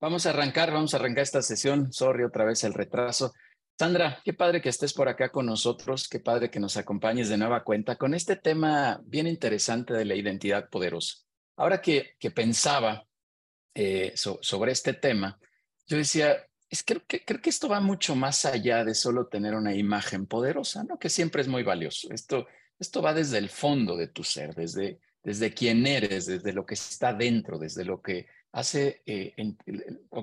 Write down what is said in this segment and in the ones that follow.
Vamos a arrancar, vamos a arrancar esta sesión. Sorry otra vez el retraso. Sandra, qué padre que estés por acá con nosotros, qué padre que nos acompañes de nueva cuenta con este tema bien interesante de la identidad poderosa. Ahora que, que pensaba eh, sobre este tema, yo decía, es que, creo que esto va mucho más allá de solo tener una imagen poderosa, ¿no? Que siempre es muy valioso. Esto, esto va desde el fondo de tu ser, desde, desde quién eres, desde lo que está dentro, desde lo que hace, eh,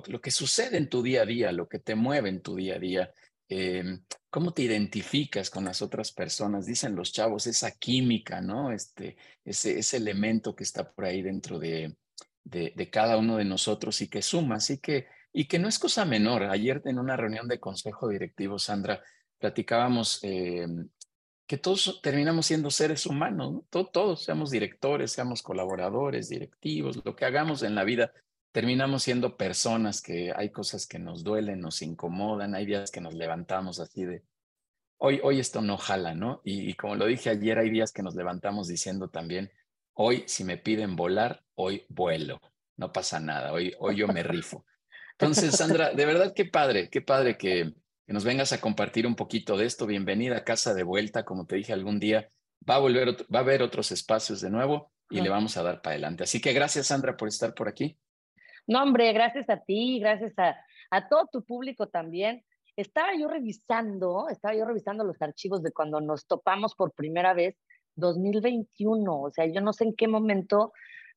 lo que sucede en tu día a día, lo que te mueve en tu día a día. Em, cómo te identificas con las otras personas, dicen los chavos, esa química, ¿no? Este, ese, ese elemento que está por ahí dentro de, de, cada uno de nosotros y que suma, así que, y que no es cosa menor. Ayer en una reunión de consejo directivo, Sandra, platicábamos em, que todos terminamos siendo seres humanos, todos, todos, seamos directores, seamos colaboradores, directivos, lo que hagamos en la vida, terminamos siendo personas que hay cosas que nos duelen, nos incomodan, hay días que nos levantamos así de, hoy, hoy esto no jala, ¿no? Y, como lo dije ayer, hay días que nos levantamos diciendo también, hoy si me piden volar, hoy vuelo, no pasa nada, hoy, hoy yo me rifo. Entonces, Sandra, de verdad qué padre, qué padre que, que nos vengas a compartir un poquito de esto. Bienvenida a casa de vuelta, como te dije algún día, va a volver, va a haber otros espacios de nuevo y le vamos a dar para adelante. Así que gracias, Sandra, por estar por aquí. No, hombre, gracias a ti, gracias a, a todo tu público también. Estaba yo revisando, estaba yo revisando los archivos de cuando nos topamos por primera vez, 2021. O sea, yo no sé en qué momento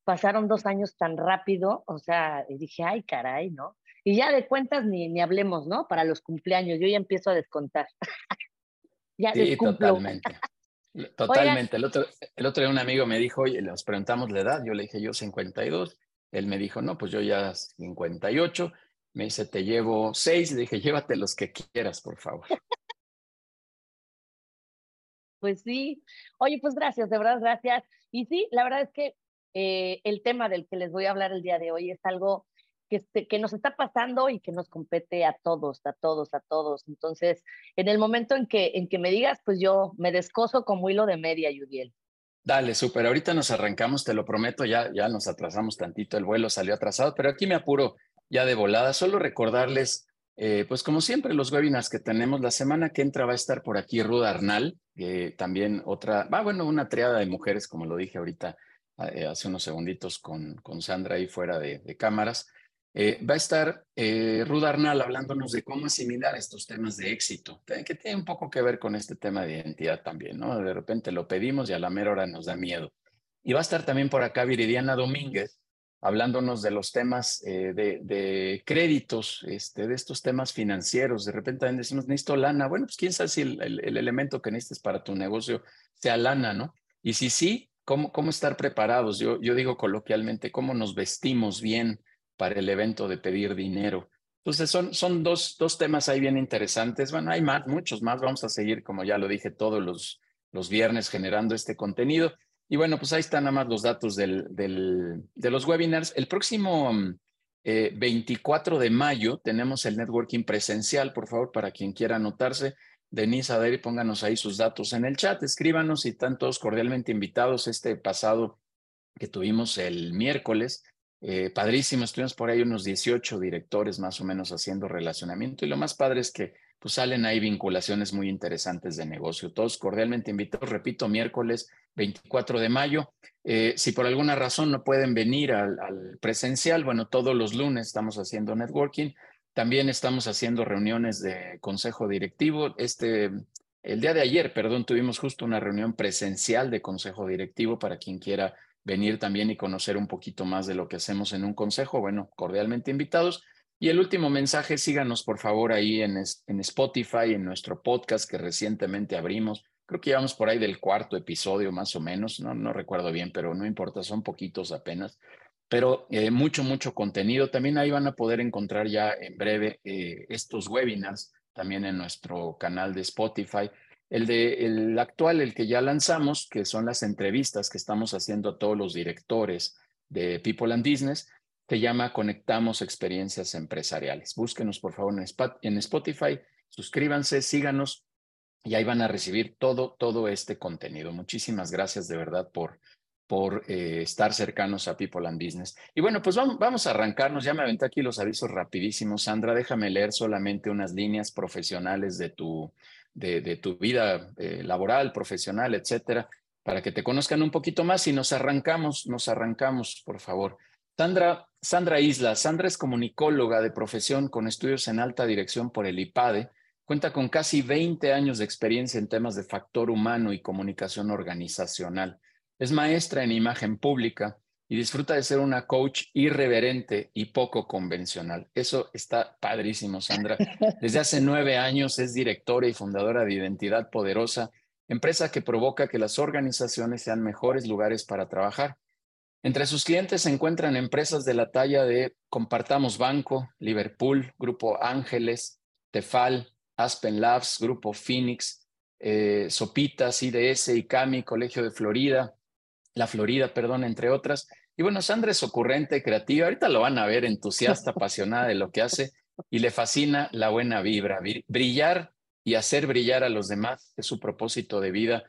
pasaron dos años tan rápido. O sea, dije, ay, caray, ¿no? Y ya de cuentas ni, ni hablemos, ¿no? Para los cumpleaños, yo ya empiezo a descontar. ya sí, totalmente. Totalmente. el, otro, el otro día un amigo me dijo, oye, nos preguntamos la edad, yo le dije yo 52, él me dijo, no, pues yo ya 58. Me dice, te llevo seis. Le dije, llévate los que quieras, por favor. Pues sí. Oye, pues gracias, de verdad, gracias. Y sí, la verdad es que eh, el tema del que les voy a hablar el día de hoy es algo que, este, que nos está pasando y que nos compete a todos, a todos, a todos. Entonces, en el momento en que, en que me digas, pues yo me descoso como hilo de media, Yudiel. Dale, súper. Ahorita nos arrancamos, te lo prometo, ya, ya nos atrasamos tantito, el vuelo salió atrasado, pero aquí me apuro ya de volada. Solo recordarles, eh, pues como siempre, los webinars que tenemos. La semana que entra va a estar por aquí Ruda Arnal, que también otra, va, bueno, una triada de mujeres, como lo dije ahorita eh, hace unos segunditos con, con Sandra ahí fuera de cámaras. Eh, va a estar eh, Ruda Arnal hablándonos de cómo asimilar estos temas de éxito, que tiene un poco que ver con este tema de identidad también, ¿no? De repente lo pedimos y a la mera hora nos da miedo. Y va a estar también por acá Viridiana Domínguez hablándonos de los temas eh, de, créditos, este, de estos temas financieros. De repente también decimos, necesito lana. Bueno, pues quién sabe si el, elemento que necesites para tu negocio sea lana, ¿no? Y si sí, ¿cómo, cómo estar preparados? Yo, yo digo coloquialmente, ¿cómo nos vestimos bien? Para el evento de pedir dinero. Entonces son, son dos, dos temas ahí bien interesantes. Bueno, hay más, muchos más. Vamos a seguir, como ya lo dije, todos los, los viernes generando este contenido. Y bueno, pues ahí están nada más los datos del, del, de los webinars. El próximo 24 eh, de mayo tenemos el networking presencial, por favor, para quien quiera anotarse. Denise, Adri, pónganos ahí sus datos en el chat, escríbanos y están todos cordialmente invitados. Este pasado que tuvimos el miércoles, eh, padrísimo, estuvimos por ahí unos 18 directores más o menos haciendo relacionamiento y lo más padre es que pues salen ahí vinculaciones muy interesantes de negocio. Todos cordialmente invitados, repito, miércoles 24 de mayo. Eh, si por alguna razón no pueden venir al, al, presencial, bueno, todos los lunes estamos haciendo networking. También estamos haciendo reuniones de consejo directivo. Este, el día de ayer, perdón, tuvimos justo una reunión presencial de consejo directivo para quien quiera venir también y conocer un poquito más de lo que hacemos en un consejo, bueno, cordialmente invitados. Y el último mensaje, síganos por favor ahí en, en Spotify, en nuestro podcast que recientemente abrimos. Creo que llevamos por ahí del cuarto episodio más o menos, no, no recuerdo bien, pero no importa, son poquitos apenas. Pero eh, mucho, mucho contenido. También ahí van a poder encontrar ya en breve eh, estos webinars también en nuestro canal de Spotify. El, de, el actual, el que ya lanzamos, que son las entrevistas que estamos haciendo a todos los directores de People and Business, se llama Conectamos Experiencias Empresariales. Búsquenos, por favor, en Spotify, suscríbanse, síganos y ahí van a recibir todo, todo este contenido. Muchísimas gracias de verdad por, por eh, estar cercanos a People and Business. Y bueno, pues vamos, vamos, a arrancarnos. Ya me aventé aquí los avisos rapidísimos. Sandra, déjame leer solamente unas líneas profesionales de tu, de, tu vida eh, laboral, profesional, etcétera, para que te conozcan un poquito más y nos arrancamos, nos arrancamos, por favor. Sandra, Sandra Isla. Sandra es comunicóloga de profesión con estudios en alta dirección por el IPADE. Cuenta con casi 20 años de experiencia en temas de factor humano y comunicación organizacional. Es maestra en imagen pública y disfruta de ser una coach irreverente y poco convencional. Eso está padrísimo, Sandra. Desde hace nueve años es directora y fundadora de Identidad Poderosa, empresa que provoca que las organizaciones sean mejores lugares para trabajar. Entre sus clientes se encuentran empresas de la talla de Compartamos Banco, Liverpool, Grupo Ángeles, Tefal, Aspen Labs, Grupo Phoenix, eh, Sopitas, IDS, ICAMI, Colegio de Florida, la Florida, perdón, entre otras. Y bueno, Sandra es ocurrente, creativa, ahorita lo van a ver, entusiasta, apasionada de lo que hace y le fascina la buena vibra. Brillar y hacer brillar a los demás es su propósito de vida.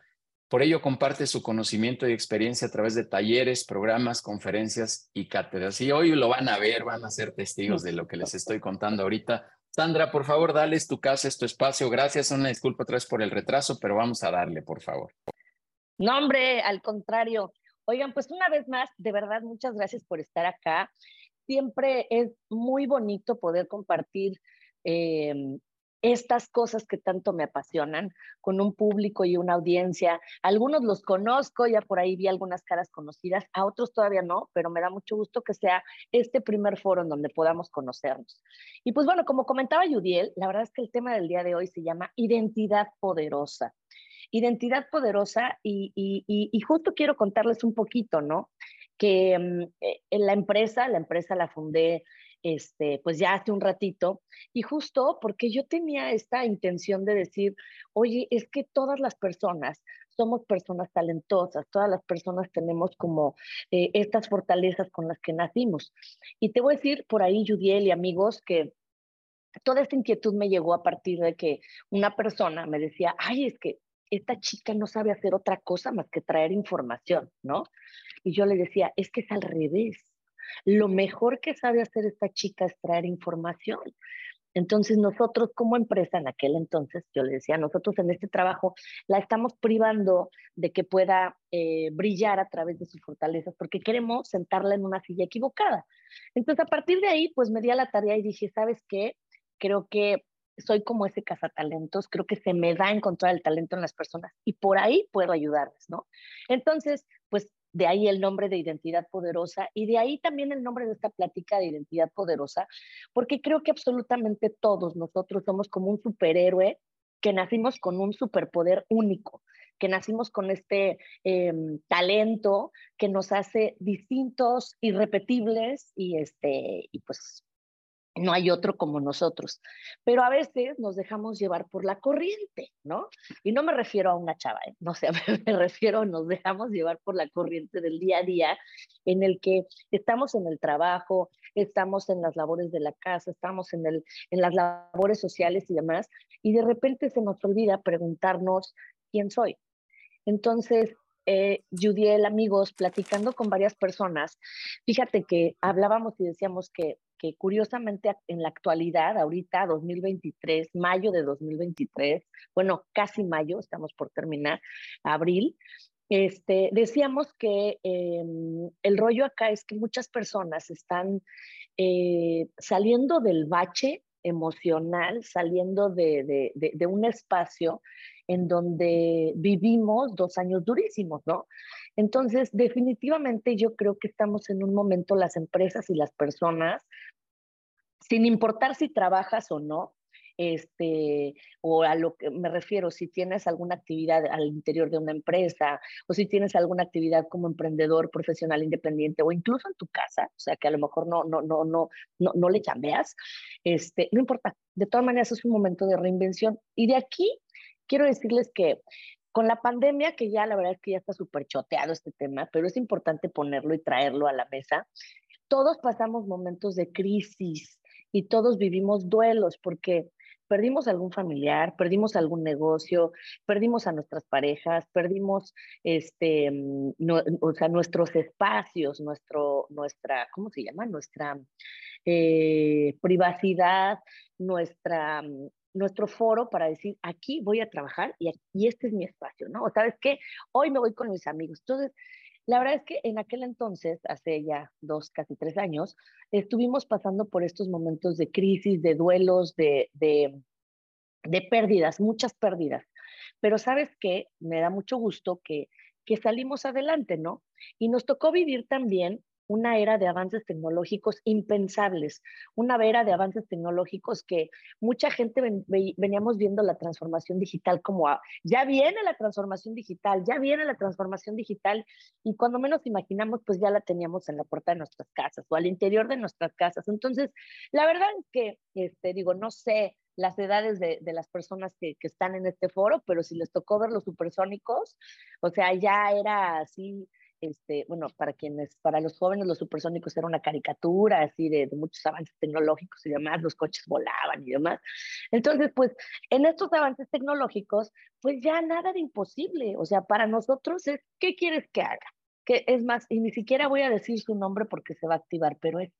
Por ello comparte su conocimiento y experiencia a través de talleres, programas, conferencias y cátedras. Y hoy lo van a ver, van a ser testigos de lo que les estoy contando ahorita. Sandra, por favor, dales tu casa, tu espacio. Gracias, una disculpa otra vez por el retraso, pero vamos a darle, por favor. No, hombre, al contrario. Oigan, pues una vez más, de verdad, muchas gracias por estar acá. Siempre es muy bonito poder compartir em, estas cosas que tanto me apasionan con un público y una audiencia. Algunos los conozco, ya por ahí vi algunas caras conocidas, a otros todavía no, pero me da mucho gusto que sea este primer foro en donde podamos conocernos. Y pues bueno, como comentaba Yudiel, la verdad es que el tema del día de hoy se llama identidad poderosa identidad poderosa y, justo quiero contarles un poquito, ¿no? Que mm, eh, en la empresa, la empresa la fundé este, pues ya hace un ratito, y justo porque yo tenía esta intención de decir, oye, es que todas las personas somos personas talentosas, todas las personas tenemos como eh, estas fortalezas con las que nacimos. Y te voy a decir por ahí, Judiel y amigos, que toda esta inquietud me llegó a partir de que una persona me decía, ay, es que esta chica no sabe hacer otra cosa más que traer información, ¿no? Y yo le decía, es que es al revés. Lo mejor que sabe hacer esta chica es traer información. Entonces nosotros como empresa en aquel entonces, yo le decía, nosotros en este trabajo la estamos privando de que pueda eh, brillar a través de sus fortalezas porque queremos sentarla en una silla equivocada. Entonces a partir de ahí, pues me di a la tarea y dije, ¿sabes qué? Creo que soy como ese cazatalentos, creo que se me da encontrar el talento en las personas y por ahí puedo ayudarles, ¿no? Entonces, pues de ahí el nombre de identidad poderosa y de ahí también el nombre de esta plática de identidad poderosa, porque creo que absolutamente todos nosotros somos como un superhéroe que nacimos con un superpoder único, que nacimos con este em, talento que nos hace distintos, irrepetibles y, este, y pues no hay otro como nosotros. Pero a veces nos dejamos llevar por la corriente, ¿no? Y no me refiero a una chava, ¿eh? no sé, me refiero, nos dejamos llevar por la corriente del día a día en el que estamos en el trabajo, estamos en las labores de la casa, estamos en, el, en las labores sociales y demás, y de repente se nos olvida preguntarnos quién soy. Entonces, eh, amigos, platicando con varias personas, fíjate que hablábamos y decíamos que que curiosamente en la actualidad, ahorita 2023, mayo de 2023, bueno, casi mayo, estamos por terminar, abril, este, decíamos que em, el rollo acá es que muchas personas están eh, saliendo del bache emocional, saliendo de, de, un espacio en donde vivimos dos años durísimos, ¿no? Entonces, definitivamente yo creo que estamos en un momento, las empresas y las personas, sin importar si trabajas o no, este, o a lo que me refiero, si tienes alguna actividad al interior de una empresa, o si tienes alguna actividad como emprendedor, profesional, independiente, o incluso en tu casa, o sea, que a lo mejor no, no, no, no, no, no le chambeas, este, no importa, de todas maneras es un momento de reinvención. Y de aquí quiero decirles que con la pandemia, que ya la verdad es que ya está súper choteado este tema, pero es importante ponerlo y traerlo a la mesa, todos pasamos momentos de crisis, y todos vivimos duelos porque perdimos algún familiar, perdimos algún negocio, perdimos a nuestras parejas, perdimos este, mm, o sea, nuestros espacios, nuestro, nuestra, ¿cómo se llama? Nuestra eh, privacidad, nuestra, mm, nuestro foro para decir, aquí voy a trabajar y, y este es mi espacio, ¿no? O sabes qué, hoy me voy con mis amigos. Entonces, la verdad es que en aquel entonces, hace ya dos, casi tres años, estuvimos pasando por estos momentos de crisis, de duelos, de, de, de pérdidas, muchas pérdidas. Pero sabes qué, me da mucho gusto que, que salimos adelante, ¿no? Y nos tocó vivir también una era de avances tecnológicos impensables, una era de avances tecnológicos que mucha gente veníamos viendo la transformación digital como ya viene la transformación digital, ya viene la transformación digital y cuando menos imaginamos pues ya la teníamos en la puerta de nuestras casas o al interior de nuestras casas. Entonces, la verdad es que, este, digo, no sé las edades de, de las personas que, que están en este foro, pero si les tocó ver los supersónicos, o sea, ya era así este, bueno, para quienes, para los jóvenes los supersónicos era una caricatura así de, muchos avances tecnológicos y demás, los coches volaban y demás. Entonces, pues en estos avances tecnológicos, pues ya nada de imposible, o sea, para nosotros es, ¿qué quieres que haga? Que es más, y ni siquiera voy a decir su nombre porque se va a activar, pero es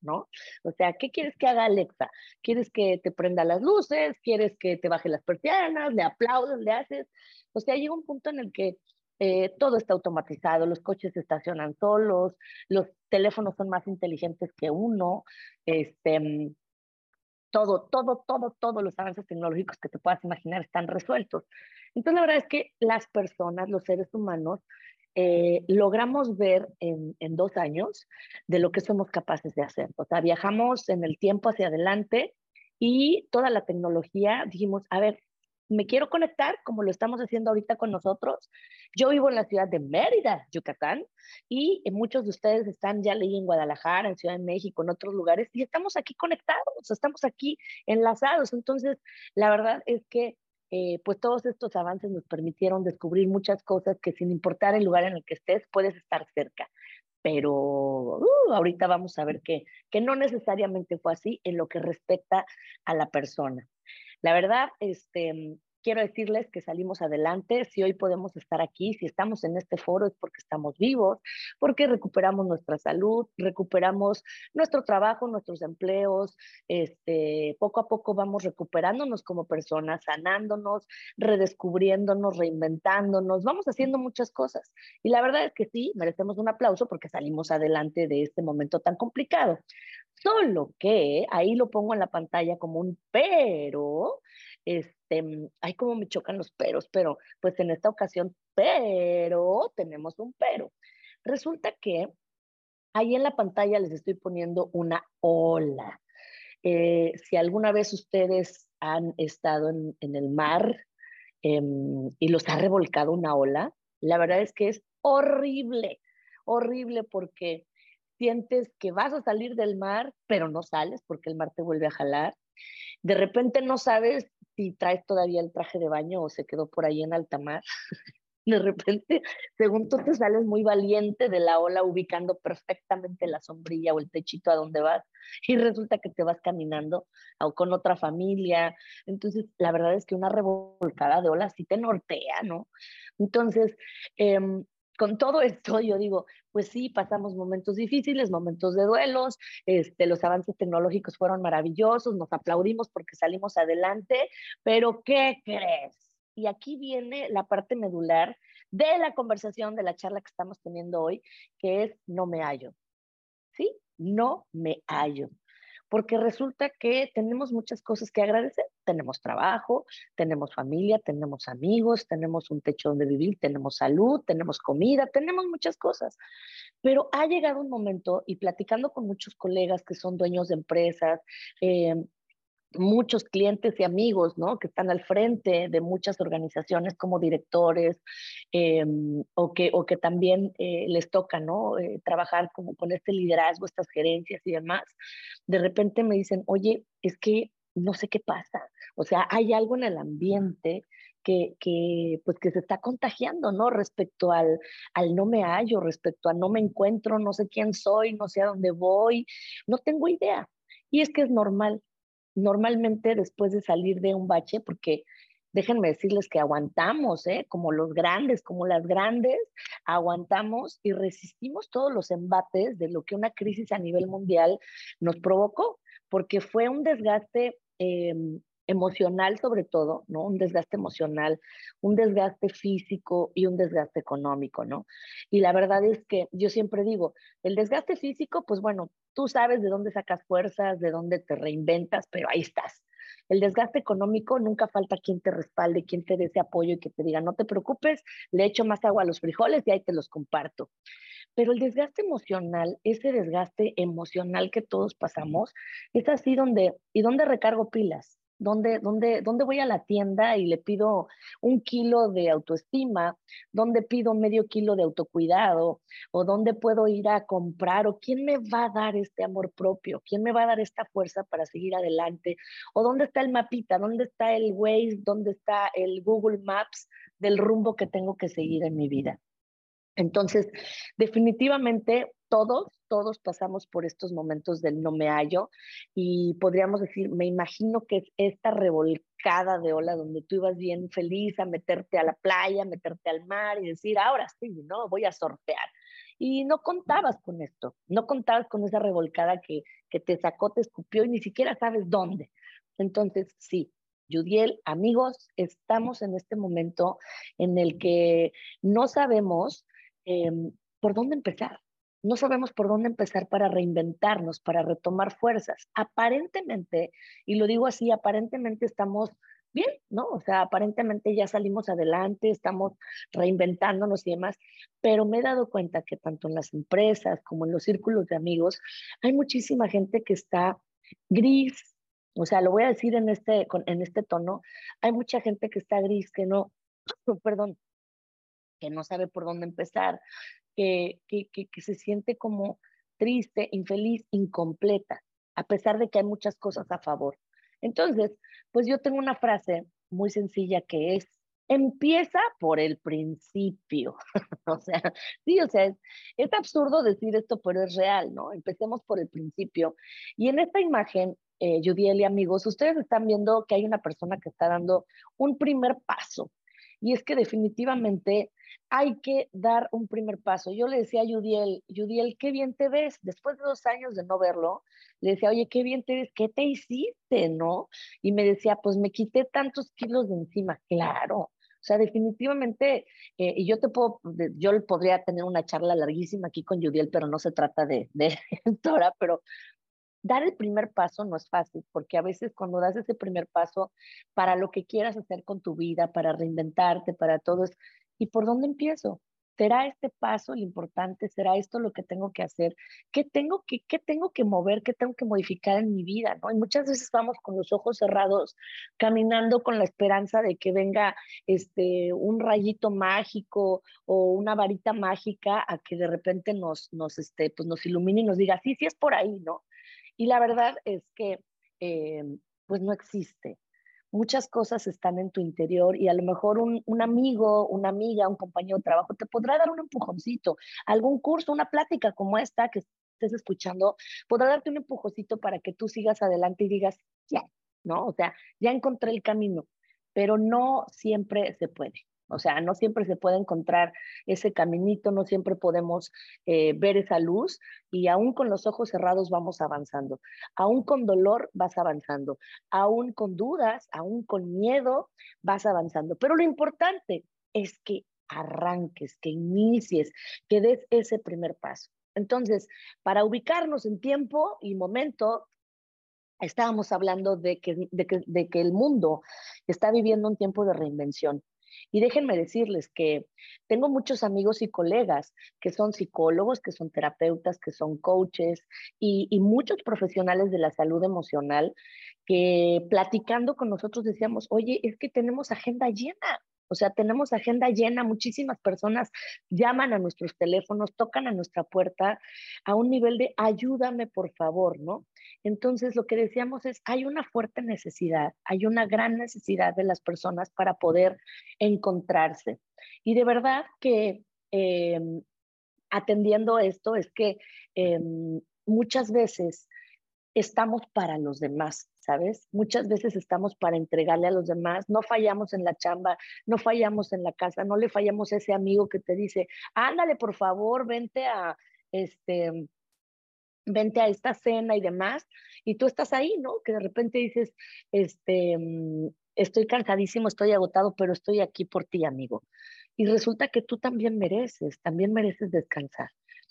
¿no? O sea, ¿qué quieres que haga Alexa? ¿Quieres que te prenda las luces? ¿Quieres que te baje las persianas? ¿Le aplaudes? ¿Le haces? O sea, llega un punto en el que eh, todo está automatizado, los coches se estacionan solos, los teléfonos son más inteligentes que uno, este, mm, todo, todo, todo, todos los avances tecnológicos que te puedas imaginar están resueltos. Entonces, la verdad es que las personas, los seres humanos, eh, logramos ver en, en, dos años de lo que somos capaces de hacer. O sea, viajamos en el tiempo hacia adelante y toda la tecnología, dijimos, a ver, me quiero conectar como lo estamos haciendo ahorita con nosotros. Yo vivo en la ciudad de Mérida, Yucatán, y muchos de ustedes están ya leí en Guadalajara, en Ciudad de México, en otros lugares, y estamos aquí conectados, estamos aquí enlazados. Entonces, la verdad es que eh, pues todos estos avances nos permitieron descubrir muchas cosas que sin importar el lugar en el que estés, puedes estar cerca. Pero uh, ahorita vamos a ver que, que no necesariamente fue así en lo que respecta a la persona. La verdad, este, quiero decirles que salimos adelante. Si hoy podemos estar aquí, si estamos en este foro es porque estamos vivos, porque recuperamos nuestra salud, recuperamos nuestro trabajo, nuestros empleos. Este, poco a poco vamos recuperándonos como personas, sanándonos, redescubriéndonos, reinventándonos. Vamos haciendo muchas cosas. Y la verdad es que sí, merecemos un aplauso porque salimos adelante de este momento tan complicado. Solo que ahí lo pongo en la pantalla como un pero, este, ay, como me chocan los peros, pero pues en esta ocasión, pero tenemos un pero. Resulta que ahí en la pantalla les estoy poniendo una ola. Eh, si alguna vez ustedes han estado en, el mar em, y los ha revolcado una ola, la verdad es que es horrible, horrible porque sientes que vas a salir del mar, pero no sales porque el mar te vuelve a jalar. De repente no sabes si traes todavía el traje de baño o se quedó por ahí en alta mar. De repente, según tú te sales muy valiente de la ola, ubicando perfectamente la sombrilla o el techito a donde vas, y resulta que te vas caminando o con otra familia. Entonces, la verdad es que una revolcada de ola sí te nortea, ¿no? Entonces, eh, con todo esto, yo digo, pues sí, pasamos momentos difíciles, momentos de duelos, este, los avances tecnológicos fueron maravillosos, nos aplaudimos porque salimos adelante, pero ¿qué crees? Y aquí viene la parte medular de la conversación, de la charla que estamos teniendo hoy, que es no me hallo. ¿Sí? No me hallo porque resulta que tenemos muchas cosas que agradecer. Tenemos trabajo, tenemos familia, tenemos amigos, tenemos un techo donde vivir, tenemos salud, tenemos comida, tenemos muchas cosas. Pero ha llegado un momento, y platicando con muchos colegas que son dueños de empresas, eh, muchos clientes y amigos, ¿no? Que están al frente de muchas organizaciones como directores eh, o, que, o que también eh, les toca, ¿no? Eh, trabajar como con este liderazgo, estas gerencias y demás. De repente me dicen, oye, es que no sé qué pasa. O sea, hay algo en el ambiente que, que, pues que se está contagiando, ¿no? Respecto al, al no me hallo, respecto a no me encuentro, no sé quién soy, no sé a dónde voy, no tengo idea. Y es que es normal, normalmente después de salir de un bache, porque déjenme decirles que aguantamos, ¿eh? como los grandes, como las grandes, aguantamos y resistimos todos los embates de lo que una crisis a nivel mundial nos provocó, porque fue un desgaste em, emocional sobre todo, ¿no? Un desgaste emocional, un desgaste físico y un desgaste económico, ¿no? Y la verdad es que yo siempre digo, el desgaste físico, pues bueno, tú sabes de dónde sacas fuerzas, de dónde te reinventas, pero ahí estás. El desgaste económico, nunca falta quien te respalde, quien te dé ese apoyo y que te diga, no te preocupes, le echo más agua a los frijoles y ahí te los comparto. Pero el desgaste emocional, ese desgaste emocional que todos pasamos, es así donde, ¿y dónde recargo pilas? ¿Dónde, dónde, dónde voy a la tienda y le pido un kilo de autoestima? ¿Dónde pido medio kilo de autocuidado? ¿O dónde puedo ir a comprar? ¿O quién me va a dar este amor propio? ¿Quién me va a dar esta fuerza para seguir adelante? ¿O dónde está el mapita? ¿Dónde está el Waze? ¿Dónde está el Google Maps del rumbo que tengo que seguir en mi vida? Entonces, definitivamente todos, todos pasamos por estos momentos del no me hallo y podríamos decir, me imagino que es esta revolcada de ola donde tú ibas bien feliz a meterte a la playa, meterte al mar y decir, ahora sí, ¿no? Voy a sortear. Y no contabas con esto, no contabas con esa revolcada que, que te sacó, te escupió y ni siquiera sabes dónde. Entonces, sí, Judiel, amigos, estamos en este momento en el que no sabemos em, por dónde empezar no sabemos por dónde empezar para reinventarnos, para retomar fuerzas. Aparentemente, y lo digo así, aparentemente estamos bien, ¿no? O sea, aparentemente ya salimos adelante, estamos reinventándonos y demás, pero me he dado cuenta que tanto en las empresas como en los círculos de amigos hay muchísima gente que está gris, o sea, lo voy a decir en este, en este tono, hay mucha gente que está gris, que no, perdón, que no sabe por dónde empezar, que, que, se siente como triste, infeliz, incompleta, a pesar de que hay muchas cosas a favor. Entonces, pues yo tengo una frase muy sencilla que es, empieza por el principio. o sea, sí, o sea, es, es, absurdo decir esto, pero es real, ¿no? Empecemos por el principio. Y en esta imagen, eh, Judiel y amigos, ustedes están viendo que hay una persona que está dando un primer paso. Y es que definitivamente hay que dar un primer paso. Yo le decía a Yudiel, Yudiel, qué bien te ves. Después de dos años de no verlo, le decía, oye, qué bien te ves, ¿qué te hiciste, no? Y me decía, pues me quité tantos kilos de encima. Claro, o sea, definitivamente, eh, y yo te puedo, yo podría tener una charla larguísima aquí con Yudiel, pero no se trata de, de pero dar el primer paso no es fácil, porque a veces cuando das ese primer paso para lo que quieras hacer con tu vida, para reinventarte, para todo, es ¿Y por dónde empiezo? ¿Será este paso el importante? ¿Será esto lo que tengo que hacer? ¿Qué tengo que, qué tengo que mover? ¿Qué tengo que modificar en mi vida? ¿no? Y muchas veces vamos con los ojos cerrados, caminando con la esperanza de que venga este, un rayito mágico o una varita mágica a que de repente nos, nos, este, pues nos ilumine y nos diga, sí, sí es por ahí, ¿no? Y la verdad es que eh, pues no existe muchas cosas están en tu interior y a lo mejor un, amigo, una amiga, un compañero de trabajo te podrá dar un empujoncito, algún curso, una plática como esta que estés escuchando, podrá darte un empujoncito para que tú sigas adelante y digas, ya, ¿no? O sea, ya encontré el camino, pero no siempre se puede. O sea, no siempre se puede encontrar ese caminito, no siempre podemos eh, ver esa luz y aún con los ojos cerrados vamos avanzando. Aún con dolor vas avanzando. Aún con dudas, aún con miedo vas avanzando. Pero lo importante es que arranques, que inicies, que des ese primer paso. Entonces, para ubicarnos en tiempo y momento, estábamos hablando de que, de que el mundo está viviendo un tiempo de reinvención. Y déjenme decirles que tengo muchos amigos y colegas que son psicólogos, que son terapeutas, que son coaches y, y muchos profesionales de la salud emocional que platicando con nosotros decíamos, oye, es que tenemos agenda llena. O sea, tenemos agenda llena, muchísimas personas llaman a nuestros teléfonos, tocan a nuestra puerta a un nivel de ayúdame, por favor, ¿no? Entonces, lo que decíamos es, hay una fuerte necesidad, hay una gran necesidad de las personas para poder encontrarse. Y de verdad que em, atendiendo esto es que em, muchas veces estamos para los demás, ¿sabes? Muchas veces estamos para entregarle a los demás, no fallamos en la chamba, no fallamos en la casa, no le fallamos a ese amigo que te dice, ándale, por favor, vente a, este, vente a esta cena y demás, y tú estás ahí, ¿no? Que de repente dices, este, mm, estoy cansadísimo, estoy agotado, pero estoy aquí por ti, amigo. Y resulta que tú también mereces, también mereces descansar.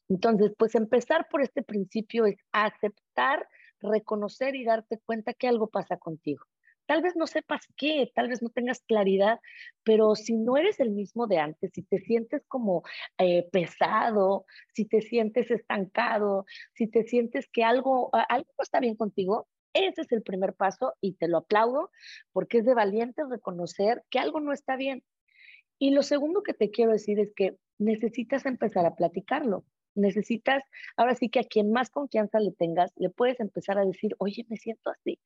Entonces, pues empezar por este principio es aceptar reconocer y darte cuenta que algo pasa contigo. Tal vez no sepas qué, tal vez no tengas claridad, pero si no eres el mismo de antes, si te sientes como eh, pesado, si te sientes estancado, si te sientes que algo, algo no está bien contigo, ese es el primer paso y te lo aplaudo porque es de valiente reconocer que algo no está bien. Y lo segundo que te quiero decir es que necesitas empezar a platicarlo necesitas, ahora sí que a quien más confianza le tengas, le puedes empezar a decir, oye, me siento así.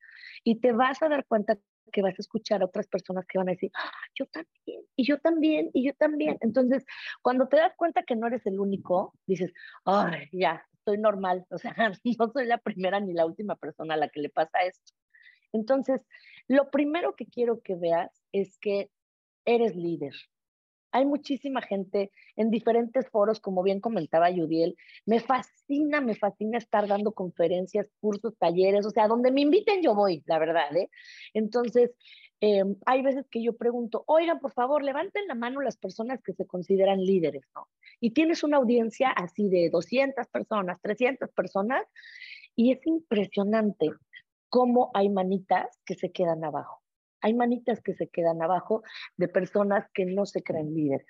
Y te vas a dar cuenta que vas a escuchar a otras personas que van a decir, ah, yo también, y yo también, y yo también. Entonces, cuando te das cuenta que no eres el único, dices, ay, ya, estoy normal, o sea, no soy la primera ni la última persona a la que le pasa esto. Entonces, lo primero que quiero que veas es que eres líder, hay muchísima gente en diferentes foros, como bien comentaba Yudiel. Me fascina, me fascina estar dando conferencias, cursos, talleres, o sea, donde me inviten yo voy, la verdad. ¿eh? Entonces, em, hay veces que yo pregunto, oigan, por favor, levanten la mano las personas que se consideran líderes, ¿no? Y tienes una audiencia así de 200 personas, 300 personas, y es impresionante cómo hay manitas que se quedan abajo hay manitas que se quedan abajo de personas que no se creen líderes.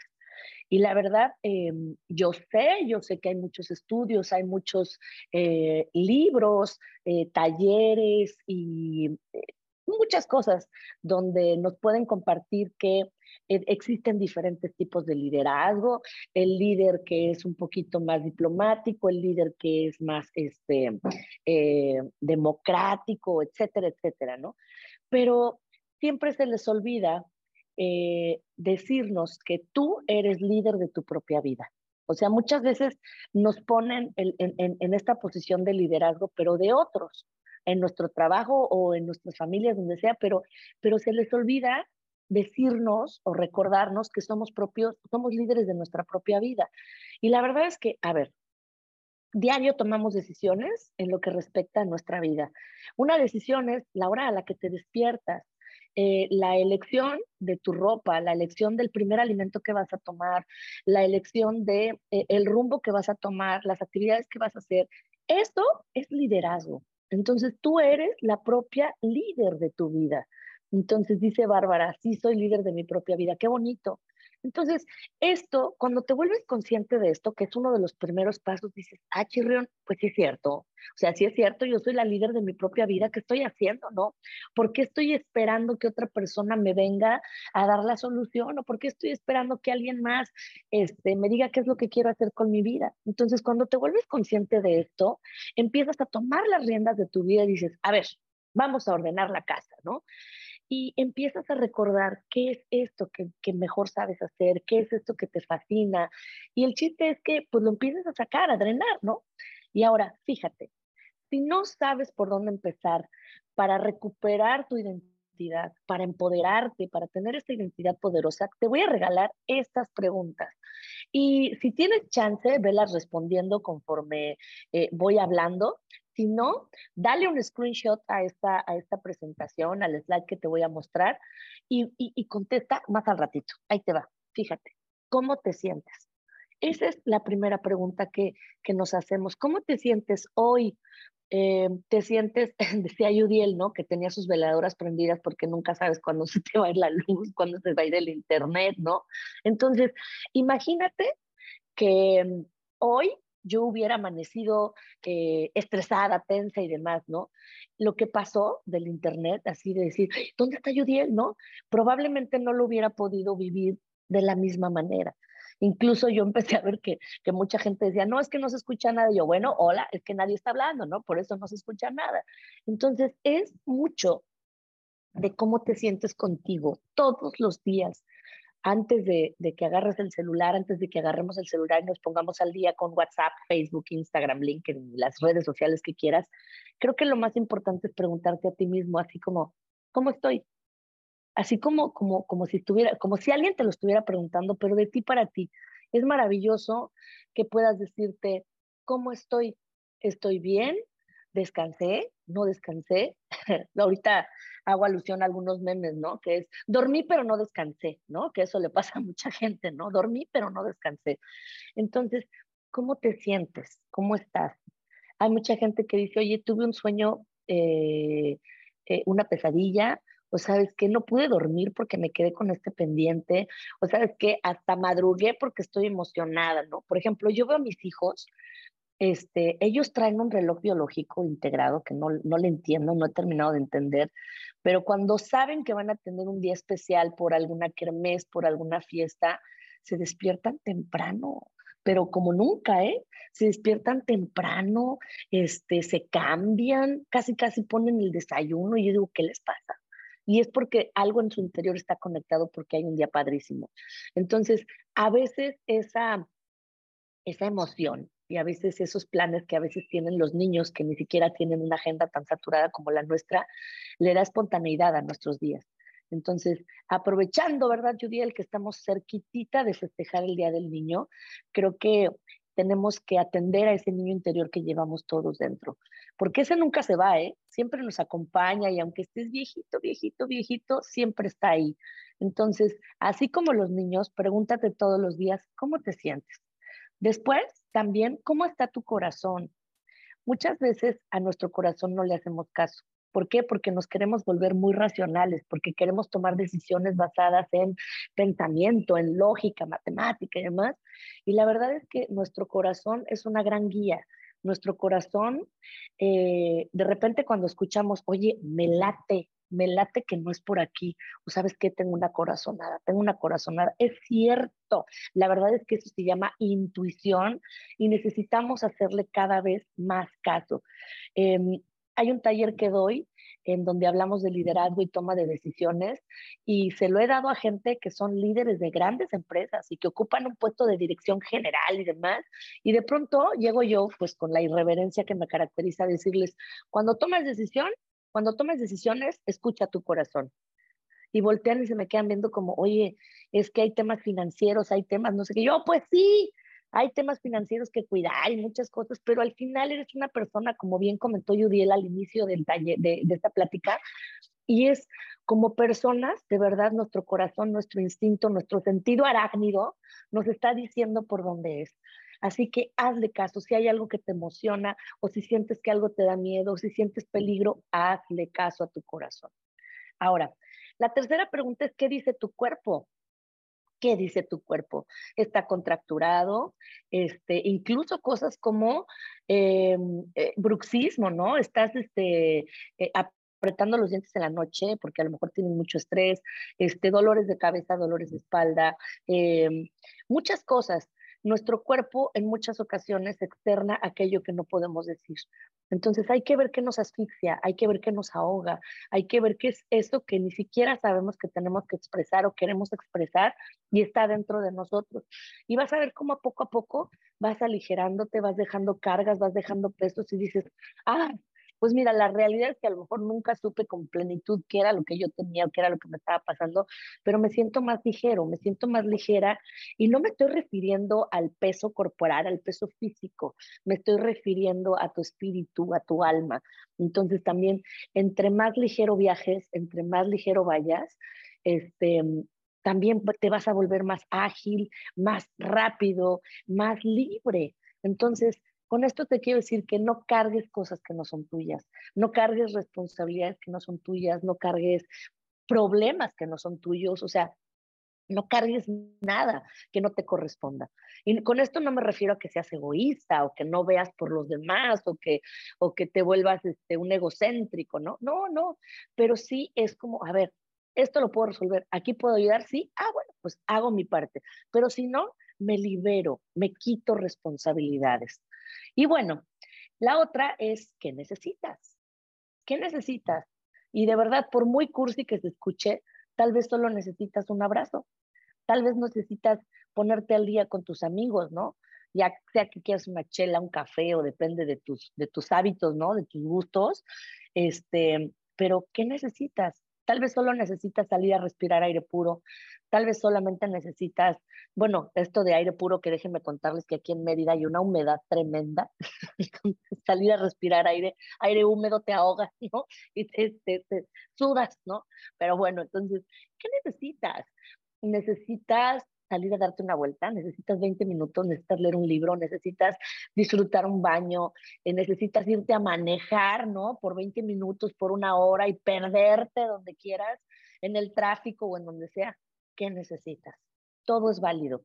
Y la verdad, em, yo sé, yo sé que hay muchos estudios, hay muchos eh, libros, eh, talleres y eh, muchas cosas donde nos pueden compartir que existen diferentes tipos de liderazgo, el líder que es un poquito más diplomático, el líder que es más este, democrático, etcétera, etcétera, ¿no? Pero siempre se les olvida eh, decirnos que tú eres líder de tu propia vida. O sea, muchas veces nos ponen en, esta posición de liderazgo, pero de otros, en nuestro trabajo o en nuestras familias, donde sea, pero, pero se les olvida decirnos o recordarnos que somos propios, somos líderes de nuestra propia vida. Y la verdad es que, a ver, diario tomamos decisiones en lo que respecta a nuestra vida. Una decisión es la hora a la que te despiertas, eh, la elección de tu ropa, la elección del primer alimento que vas a tomar, la elección de eh, el rumbo que vas a tomar, las actividades que vas a hacer. Esto es liderazgo. Entonces tú eres la propia líder de tu vida. Entonces dice Bárbara, sí soy líder de mi propia vida. Qué bonito. Entonces, esto, cuando te vuelves consciente de esto, que es uno de los primeros pasos, dices, ah, Chirrión, pues sí es cierto. O sea, sí es cierto, yo soy la líder de mi propia vida, ¿qué estoy haciendo, no? ¿Por qué estoy esperando que otra persona me venga a dar la solución? ¿O por qué estoy esperando que alguien más este, me diga qué es lo que quiero hacer con mi vida? Entonces, cuando te vuelves consciente de esto, empiezas a tomar las riendas de tu vida y dices, a ver, vamos a ordenar la casa, ¿no? Y empiezas a recordar qué es esto que, que, mejor sabes hacer, qué es esto que te fascina. Y el chiste es que pues lo empiezas a sacar, a drenar, ¿no? Y ahora, fíjate, si no sabes por dónde empezar para recuperar tu identidad, para empoderarte, para tener esta identidad poderosa, te voy a regalar estas preguntas. Y si tienes chance, velas respondiendo conforme eh, voy hablando. Si no, dale un screenshot a esta, a esta presentación, al slide que te voy a mostrar y, contesta más al ratito. Ahí te va. Fíjate, ¿cómo te sientes? Esa es la primera pregunta que, nos hacemos. ¿Cómo te sientes hoy? Eh, te sientes, decía Yudiel, ¿no? Que tenía sus veladoras prendidas porque nunca sabes cuándo se te va a ir la luz, cuándo se va a ir el internet, ¿no? Entonces, imagínate que mm, hoy yo hubiera amanecido eh, estresada, tensa y demás, ¿no? Lo que pasó del Internet, así de decir, ¿dónde está Yudiel, no? Probablemente no lo hubiera podido vivir de la misma manera. Incluso yo empecé a ver que, que, mucha gente decía, no, es que no se escucha nada. Y yo, bueno, hola, es que nadie está hablando, ¿no? Por eso no se escucha nada. Entonces, es mucho de cómo te sientes contigo todos los días. Antes de, que agarres el celular, antes de que agarremos el celular y nos pongamos al día con WhatsApp, Facebook, Instagram, LinkedIn, las redes sociales que quieras, creo que lo más importante es preguntarte a ti mismo, así como, ¿cómo estoy? Así como, como, como si estuviera, como si alguien te lo estuviera preguntando, pero de ti para ti. Es maravilloso que puedas decirte, ¿cómo estoy? ¿Estoy bien? ¿Descansé? ¿No descansé? Ahorita hago alusión a algunos memes, ¿no? Que es, dormí pero no descansé, ¿no? Que eso le pasa a mucha gente, ¿no? Dormí pero no descansé. Entonces, ¿cómo te sientes? ¿Cómo estás? Hay mucha gente que dice, oye, tuve un sueño, eh, eh, una pesadilla, o sabes que no pude dormir porque me quedé con este pendiente, o sabes que hasta madrugué porque estoy emocionada, ¿no? Por ejemplo, yo veo a mis hijos, este, ellos traen un reloj biológico integrado que no, no le entiendo, no he terminado de entender, pero cuando saben que van a tener un día especial por alguna kermés, por alguna fiesta, se despiertan temprano, pero como nunca, ¿eh? Se despiertan temprano, este, se cambian, casi casi ponen el desayuno y yo digo, ¿qué les pasa? Y es porque algo en su interior está conectado porque hay un día padrísimo. Entonces, a veces esa, esa emoción y a veces esos planes que a veces tienen los niños que ni siquiera tienen una agenda tan saturada como la nuestra, le da espontaneidad a nuestros días. Entonces, aprovechando, ¿verdad, Judy, el que estamos cerquitita de festejar el Día del Niño, creo que tenemos que atender a ese niño interior que llevamos todos dentro, porque ese nunca se va, ¿eh? Siempre nos acompaña y aunque estés viejito, viejito, viejito, siempre está ahí. Entonces, así como los niños, pregúntate todos los días, ¿cómo te sientes? Después, también, ¿cómo está tu corazón? Muchas veces a nuestro corazón no le hacemos caso. ¿Por qué? Porque nos queremos volver muy racionales, porque queremos tomar decisiones basadas en pensamiento, en lógica, matemática y demás. Y la verdad es que nuestro corazón es una gran guía. Nuestro corazón, eh, de repente cuando escuchamos, oye, me late, me late que no es por aquí, o sabes que tengo una corazonada, tengo una corazonada. Es cierto, la verdad es que eso se llama intuición y necesitamos hacerle cada vez más caso. Em, hay un taller que doy en donde hablamos de liderazgo y toma de decisiones y se lo he dado a gente que son líderes de grandes empresas y que ocupan un puesto de dirección general y demás. Y de pronto llego yo pues con la irreverencia que me caracteriza decirles, cuando tomas decisión, cuando tomes decisiones, escucha tu corazón. Y voltean y se me quedan viendo como, oye, es que hay temas financieros, hay temas, no sé qué. Yo, pues sí, hay temas financieros que cuidar y muchas cosas, pero al final eres una persona, como bien comentó Yudiel al inicio del taller, de, de esta plática, y es como personas, de verdad, nuestro corazón, nuestro instinto, nuestro sentido arácnido nos está diciendo por dónde es. Así que hazle caso, si hay algo que te emociona o si sientes que algo te da miedo o si sientes peligro, hazle caso a tu corazón. Ahora, la tercera pregunta es, ¿qué dice tu cuerpo? ¿Qué dice tu cuerpo? ¿Está contracturado? Este, incluso cosas como eh, eh, bruxismo, ¿no? Estás este, eh, apretando los dientes en la noche porque a lo mejor tienes mucho estrés, este, dolores de cabeza, dolores de espalda, muchas cosas nuestro cuerpo en muchas ocasiones externa aquello que no podemos decir. Entonces hay que ver qué nos asfixia, hay que ver qué nos ahoga, hay que ver qué es eso que ni siquiera sabemos que tenemos que expresar o queremos expresar y está dentro de nosotros. Y vas a ver cómo poco a poco vas aligerándote, vas dejando cargas, vas dejando pesos y dices, ah, pues mira, la realidad es que a lo mejor nunca supe con plenitud qué era lo que yo tenía o qué era lo que me estaba pasando, pero me siento más ligero, me siento más ligera y no me estoy refiriendo al peso corporal, al peso físico, me estoy refiriendo a tu espíritu, a tu alma. Entonces también, entre más ligero viajes, entre más ligero vayas, este, también te vas a volver más ágil, más rápido, más libre. Entonces, con esto te quiero decir que no cargues cosas que no son tuyas, no cargues responsabilidades que no son tuyas, no cargues problemas que no son tuyos, o sea, no cargues nada que no te corresponda. Y con esto no me refiero a que seas egoísta o que no veas por los demás o que, o que te vuelvas este, un egocéntrico, ¿no? No, no, pero sí es como, a ver, esto lo puedo resolver, aquí puedo ayudar, sí, ah, bueno, pues hago mi parte, pero si no, me libero, me quito responsabilidades. Y bueno, la otra es, ¿qué necesitas? ¿Qué necesitas? Y de verdad, por muy cursi que se escuche, tal vez solo necesitas un abrazo. tal vez necesitas ponerte al día con tus amigos, ¿no? Ya sea que quieras una chela, un café o depende de tus, de tus hábitos, ¿no? De tus gustos. Este, pero ¿qué necesitas? Tal vez solo necesitas salir a respirar aire puro, tal vez solamente necesitas, bueno, esto de aire puro, que déjenme contarles que aquí en Mérida hay una humedad tremenda, salir a respirar aire, aire húmedo te ahogas, ¿no? Y te, te sudas, ¿no? Pero bueno, entonces, ¿qué necesitas? Necesitas salir a darte una vuelta, necesitas 20 minutos, necesitas leer un libro, necesitas disfrutar un baño, eh, necesitas irte a manejar, ¿no? Por 20 minutos, por una hora y perderte donde quieras, en el tráfico o en donde sea. ¿Qué necesitas? Todo es válido,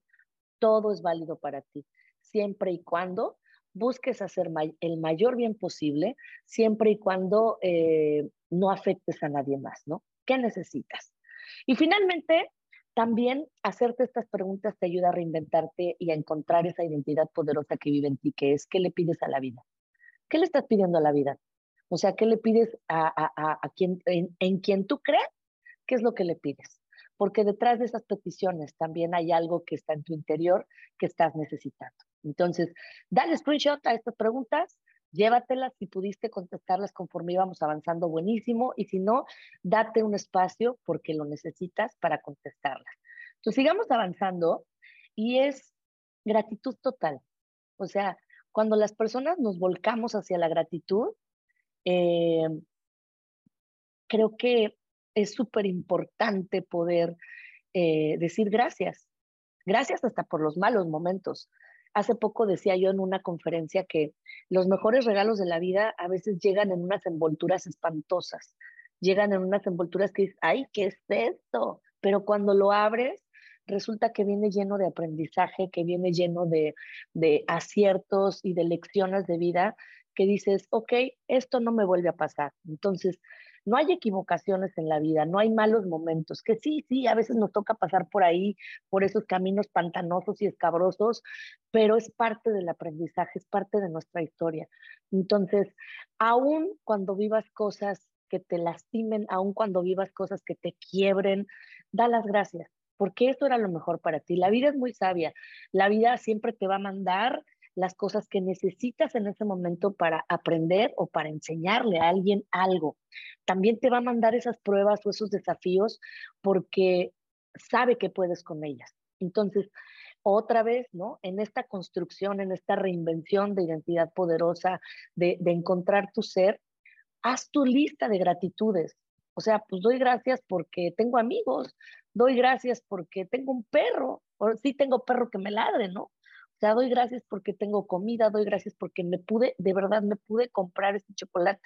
todo es válido para ti, siempre y cuando busques hacer el mayor bien posible, siempre y cuando eh, no afectes a nadie más, ¿no? ¿Qué necesitas? Y finalmente, también hacerte estas preguntas te ayuda a reinventarte y a encontrar esa identidad poderosa que vive en ti, que es ¿qué le pides a la vida? ¿Qué le estás pidiendo a la vida? O sea, ¿qué le pides a, quien, en, quien tú crees? ¿Qué es lo que le pides? Porque detrás de esas peticiones también hay algo que está en tu interior que estás necesitando. Entonces, dale screenshot a estas preguntas, llévatelas si pudiste contestarlas conforme íbamos avanzando, buenísimo, y si no, date un espacio porque lo necesitas para contestarlas. Entonces, sigamos avanzando y es gratitud total. O sea, cuando las personas nos volcamos hacia la gratitud, eh, creo que es súper importante poder eh, decir gracias. Gracias hasta por los malos momentos. Hace poco decía yo en una conferencia que los mejores regalos de la vida a veces llegan en unas envolturas espantosas, llegan en unas envolturas que dices, ay, ¿qué es esto? Pero cuando lo abres, resulta que viene lleno de aprendizaje, que viene lleno de, de aciertos y de lecciones de vida que dices, ok, esto no me vuelve a pasar. Entonces, no hay equivocaciones en la vida, no hay malos momentos, que sí, sí, a veces nos toca pasar por ahí, por esos caminos pantanosos y escabrosos, pero es parte del aprendizaje, es parte de nuestra historia. Entonces, aún cuando vivas cosas que te lastimen, aún cuando vivas cosas que te quiebren, da las gracias, porque eso era lo mejor para ti. La vida es muy sabia, la vida siempre te va a mandar las cosas que necesitas en ese momento para aprender o para enseñarle a alguien algo. También te va a mandar esas pruebas o esos desafíos porque sabe que puedes con ellas. Entonces, otra vez, ¿no? En esta construcción, en esta reinvención de identidad poderosa, de, encontrar tu ser, haz tu lista de gratitudes. O sea, pues doy gracias porque tengo amigos, doy gracias porque tengo un perro, o sí tengo perro que me ladre, ¿no? O sea, doy gracias porque tengo comida, doy gracias porque me pude, de verdad me pude comprar este chocolate.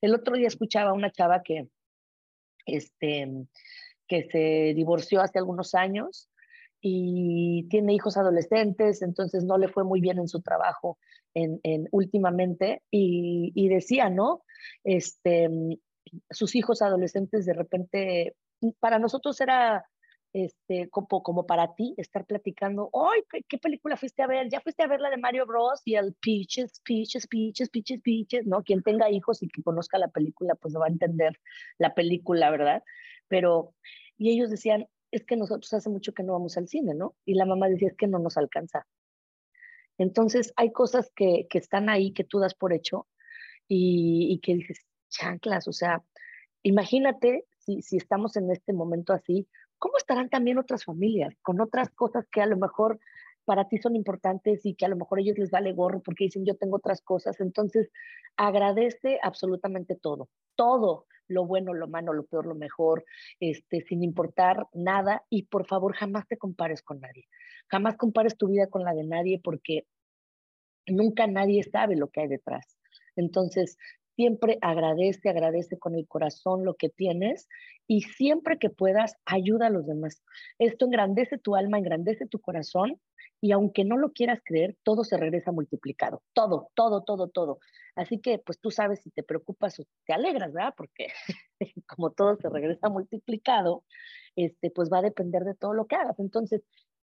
El otro día escuchaba a una chava que, este, que se divorció hace algunos años y tiene hijos adolescentes, entonces no le fue muy bien en su trabajo en, en últimamente y, y, decía, ¿no? Este, sus hijos adolescentes de repente, para nosotros era este, como, como para ti, estar platicando, ¡ay, qué, película fuiste a ver! Ya fuiste a ver la de Mario Bros. y el Peaches, Peaches, Peaches, Peaches, Peaches, ¿no? Quien tenga hijos y que conozca la película, pues no va a entender la película, ¿verdad? Pero, y ellos decían, es que nosotros hace mucho que no vamos al cine, ¿no? Y la mamá decía, es que no nos alcanza. Entonces, hay cosas que, que están ahí que tú das por hecho y, y que dices, chanclas, o sea, imagínate si, si estamos en este momento así, ¿cómo estarán también otras familias con otras cosas que a lo mejor para ti son importantes y que a lo mejor a ellos les vale gorro porque dicen yo tengo otras cosas? Entonces, agradece absolutamente todo, todo, lo bueno, lo malo, lo peor, lo mejor, este, sin importar nada y por favor jamás te compares con nadie, jamás compares tu vida con la de nadie porque nunca nadie sabe lo que hay detrás. Entonces, siempre agradece, agradece con el corazón lo que tienes y siempre que puedas, ayuda a los demás. Esto engrandece tu alma, engrandece tu corazón y aunque no lo quieras creer, todo se regresa multiplicado. Todo, todo, todo, todo. Así que pues tú sabes si te preocupas o te alegras, ¿verdad? Porque como todo se regresa multiplicado, este, pues va a depender de todo lo que hagas. Entonces,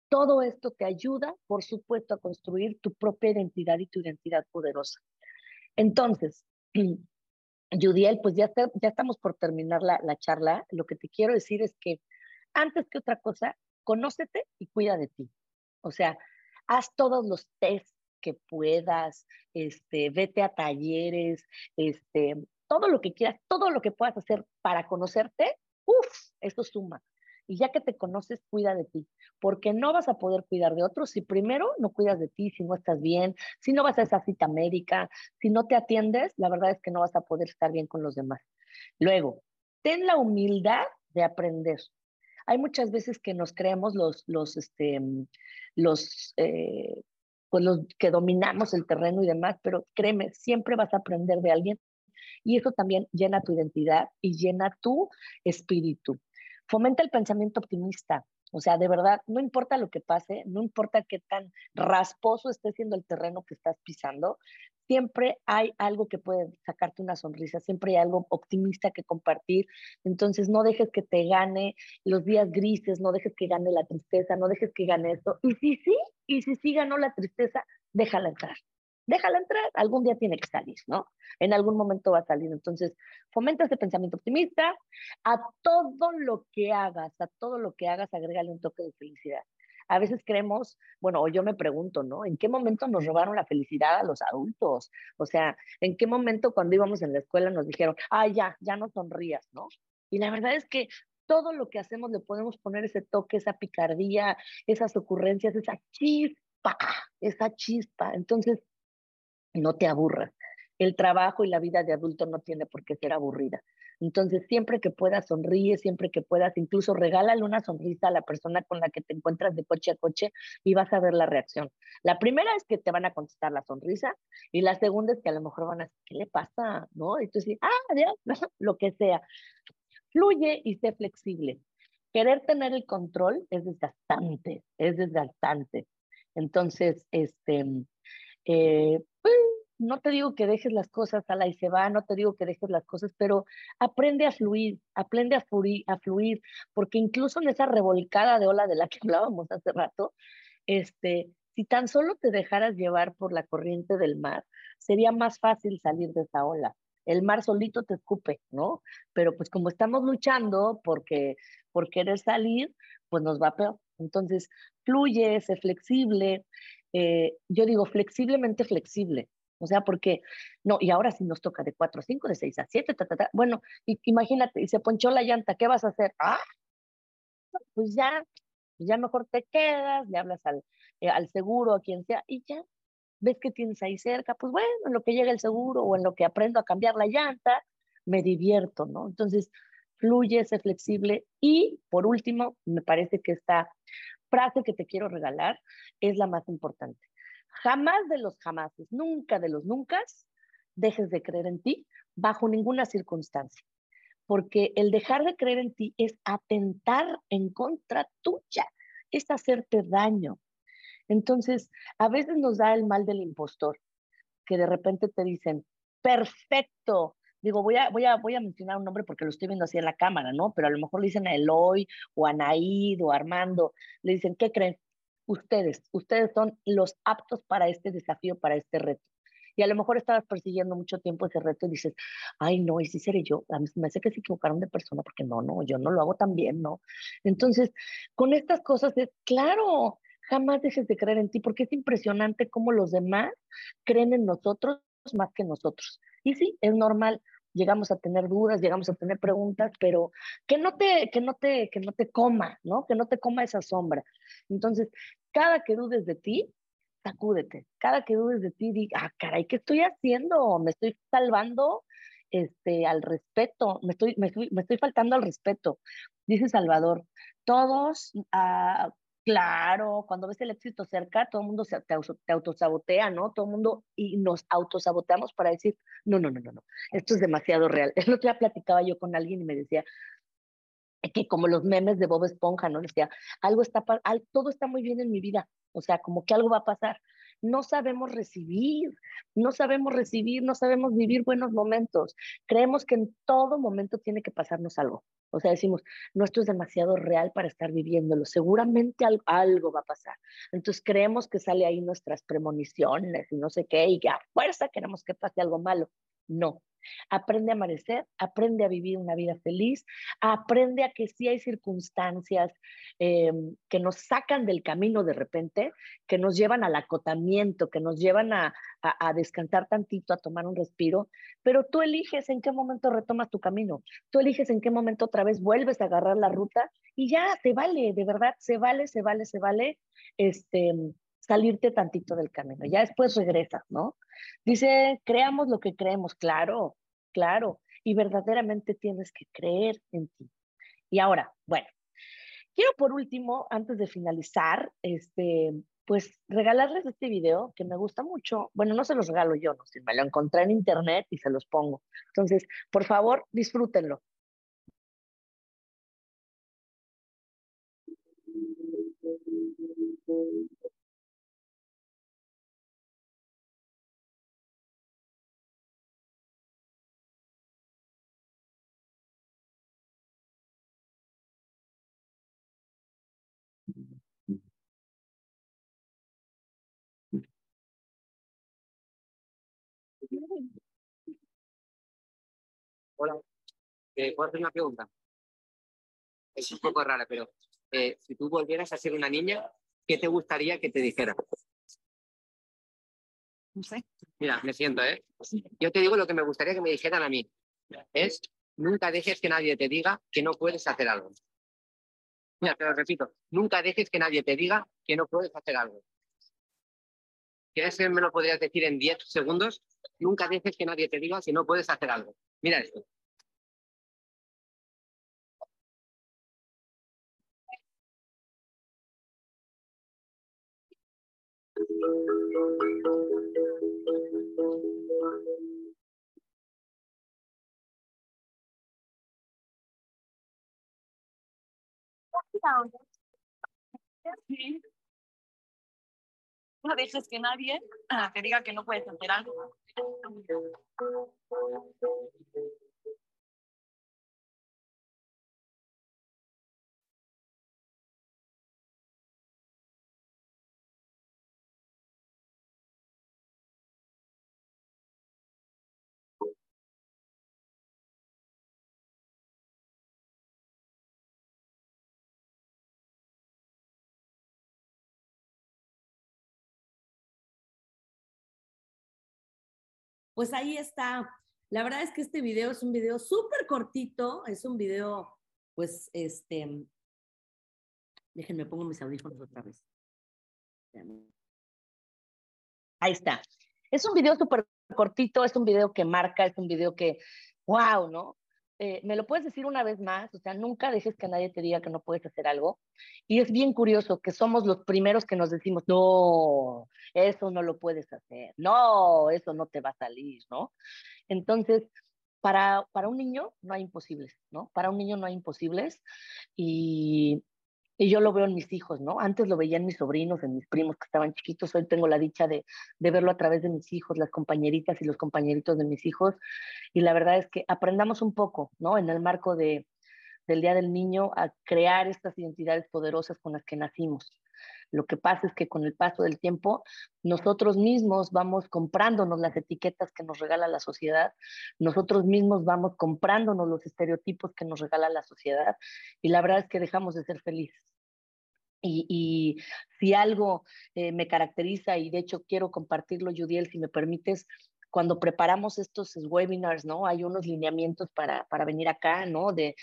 todo esto te ayuda, por supuesto, a construir tu propia identidad y tu identidad poderosa. Entonces, Judiel, pues ya, estamos por terminar la, la charla. Lo que te quiero decir es que antes que otra cosa, conócete y cuida de ti. O sea, haz todos los tests que puedas, este, vete a talleres, este, todo lo que quieras, todo lo que puedas hacer para conocerte, uff, eso suma. Y ya que te conoces, cuida de ti, porque no vas a poder cuidar de otros si primero no cuidas de ti, si no estás bien, si no vas a esa cita médica, si no te atiendes, la verdad es que no vas a poder estar bien con los demás. Luego, ten la humildad de aprender. Hay muchas veces que nos creemos los, los, este, los, eh, pues los que dominamos el terreno y demás, pero créeme, siempre vas a aprender de alguien y eso también llena tu identidad y llena tu espíritu. Fomenta el pensamiento optimista. O sea, de verdad, no importa lo que pase, no importa qué tan rasposo esté siendo el terreno que estás pisando, siempre hay algo que puede sacarte una sonrisa, siempre hay algo optimista que compartir. Entonces, no dejes que te gane los días grises, no dejes que gane la tristeza, no dejes que gane esto. Y si sí, y si sí ganó la tristeza, déjala entrar déjala entrar, algún día tiene que salir, ¿no? En algún momento va a salir. Entonces, fomenta ese pensamiento optimista. A todo lo que hagas, a todo lo que hagas, agrégale un toque de felicidad. A veces creemos, bueno, o yo me pregunto, ¿no? ¿En qué momento nos robaron la felicidad a los adultos? O sea, ¿en qué momento cuando íbamos en la escuela nos dijeron, ah, ya, ya no sonrías, ¿no? Y la verdad es que todo lo que hacemos le podemos poner ese toque, esa picardía, esas ocurrencias, esa chispa, esa chispa. Entonces, no te aburras. El trabajo y la vida de adulto no tiene por qué ser aburrida. Entonces, siempre que puedas, sonríe, siempre que puedas, incluso regálale una sonrisa a la persona con la que te encuentras de coche a coche y vas a ver la reacción. La primera es que te van a contestar la sonrisa y la segunda es que a lo mejor van a decir, ¿qué le pasa? ¿No? Y tú dices, ah, ya, lo que sea. Fluye y sé flexible. Querer tener el control es desgastante, es desgastante. Entonces, este, eh, pues, no te digo que dejes las cosas a la y se va, no te digo que dejes las cosas, pero aprende a fluir, aprende a fluir, a fluir, porque incluso en esa revolcada de ola de la que hablábamos hace rato, este, si tan solo te dejaras llevar por la corriente del mar, sería más fácil salir de esa ola. El mar solito te escupe, ¿no? Pero pues como estamos luchando porque, por querer salir, pues nos va peor. Entonces, fluye, sé flexible, eh, yo digo flexiblemente flexible. O sea, porque, no, y ahora sí nos toca de 4 a 5, de 6 a 7, ta, ta, ta. bueno, imagínate, y se ponchó la llanta, ¿qué vas a hacer? Ah, pues ya, ya mejor te quedas, le hablas al, eh, al seguro, a quien sea, y ya, ves que tienes ahí cerca, pues bueno, en lo que llega el seguro o en lo que aprendo a cambiar la llanta, me divierto, ¿no? Entonces, fluye, sé flexible. Y por último, me parece que esta frase que te quiero regalar es la más importante. Jamás de los jamases, nunca de los nunca, dejes de creer en ti bajo ninguna circunstancia. Porque el dejar de creer en ti es atentar en contra tuya, es hacerte daño. Entonces, a veces nos da el mal del impostor, que de repente te dicen, perfecto, digo, voy a, voy, a, voy a mencionar un nombre porque lo estoy viendo así en la cámara, ¿no? Pero a lo mejor le dicen a Eloy o a Naid o a Armando, le dicen, ¿qué creen? Ustedes, ustedes son los aptos para este desafío, para este reto. Y a lo mejor estabas persiguiendo mucho tiempo ese reto y dices, ay, no, y si seré yo. Me hace que se equivocaron de persona porque no, no, yo no lo hago tan bien, ¿no? Entonces, con estas cosas es, claro, jamás dejes de creer en ti porque es impresionante cómo los demás creen en nosotros más que nosotros. Y sí, es normal, llegamos a tener dudas, llegamos a tener preguntas, pero que no te, que no te, que no te coma, ¿no? Que no te coma esa sombra. Entonces, cada que dudes de ti, sacúdete. Cada que dudes de ti, diga, ah, caray, ¿qué estoy haciendo? Me estoy salvando este, al respeto, me estoy, me estoy, me estoy faltando al respeto. Dice Salvador, todos uh, Claro, cuando ves el éxito cerca, todo el mundo se, te, te, autosabotea, ¿no? Todo el mundo y nos autosaboteamos para decir, no, no, no, no, no, esto es demasiado real. El otro día platicaba yo con alguien y me decía que como los memes de Bob Esponja, ¿no? Decía, algo está, todo está muy bien en mi vida, o sea, como que algo va a pasar. No sabemos recibir, no sabemos recibir, no sabemos vivir buenos momentos. Creemos que en todo momento tiene que pasarnos algo. O sea, decimos, no, esto es demasiado real para estar viviéndolo, seguramente algo, va a pasar. Entonces creemos que sale ahí nuestras premoniciones y no sé qué, y a fuerza queremos que pase algo malo. No, aprende a amanecer, aprende a vivir una vida feliz, aprende a que si hay circunstancias eh, que nos sacan del camino de repente, que nos llevan al acotamiento, que nos llevan a, a, descansar tantito, a tomar un respiro, pero tú eliges en qué momento retomas tu camino, tú eliges en qué momento otra vez vuelves a agarrar la ruta y ya se vale, de verdad, se vale, se vale, se vale. Este, salirte tantito del camino. Ya después regresa, ¿no? Dice, creamos lo que creemos, claro, claro, y verdaderamente tienes que creer en ti. Y ahora, bueno, quiero por último, antes de finalizar, este, pues regalarles este video que me gusta mucho. Bueno, no se los regalo yo, no, si me lo encontré en internet y se los pongo. Entonces, por favor, disfrútenlo. Eh, ¿puedo hacer una pregunta? Es un poco rara, pero eh, si tú volvieras a ser una niña, ¿qué te gustaría que te dijera? No sé. Mira, me siento, ¿eh? Yo te digo lo que me gustaría que me dijeran a mí. Es, nunca dejes que nadie te diga que no puedes hacer algo. Mira, te lo repito, nunca dejes que nadie te diga que no puedes hacer algo. ¿Quieres que me lo podrías decir en 10 segundos? Nunca dejes que nadie te diga que no puedes hacer algo. Mira esto. No dejes que nadie ah, te diga que no puedes hacer algo. Pues ahí está. La verdad es que este video es un video súper cortito, es un video, pues, este, déjenme pongo mis audífonos otra vez. Ahí está. Es un video súper cortito, es un video que marca, es un video que, wow, ¿no? Eh, me lo puedes decir una vez más, o sea, nunca dejes que nadie te diga que no puedes hacer algo. Y es bien curioso que somos los primeros que nos decimos, no, eso no lo puedes hacer, no, eso no te va a salir, ¿no? Entonces, para, para un niño no hay imposibles, ¿no? Para un niño no hay imposibles y, y yo lo veo en mis hijos, ¿no? Antes lo veía en mis sobrinos, en mis primos que estaban chiquitos, hoy tengo la dicha de, verlo a través de mis hijos, las compañeritas y los compañeritos de mis hijos, y la verdad es que aprendamos un poco, ¿no? En el marco de, del Día del Niño a crear estas identidades poderosas con las que nacimos. Lo que pasa es que con el paso del tiempo, nosotros mismos vamos comprándonos las etiquetas que nos regala la sociedad, nosotros mismos vamos comprándonos los estereotipos que nos regala la sociedad y la verdad es que dejamos de ser felices. Y, y si algo eh, me caracteriza, y de hecho quiero compartirlo, Judiel, si me permites, cuando preparamos estos webinars, ¿no? Hay unos lineamientos para, para venir acá, ¿no? De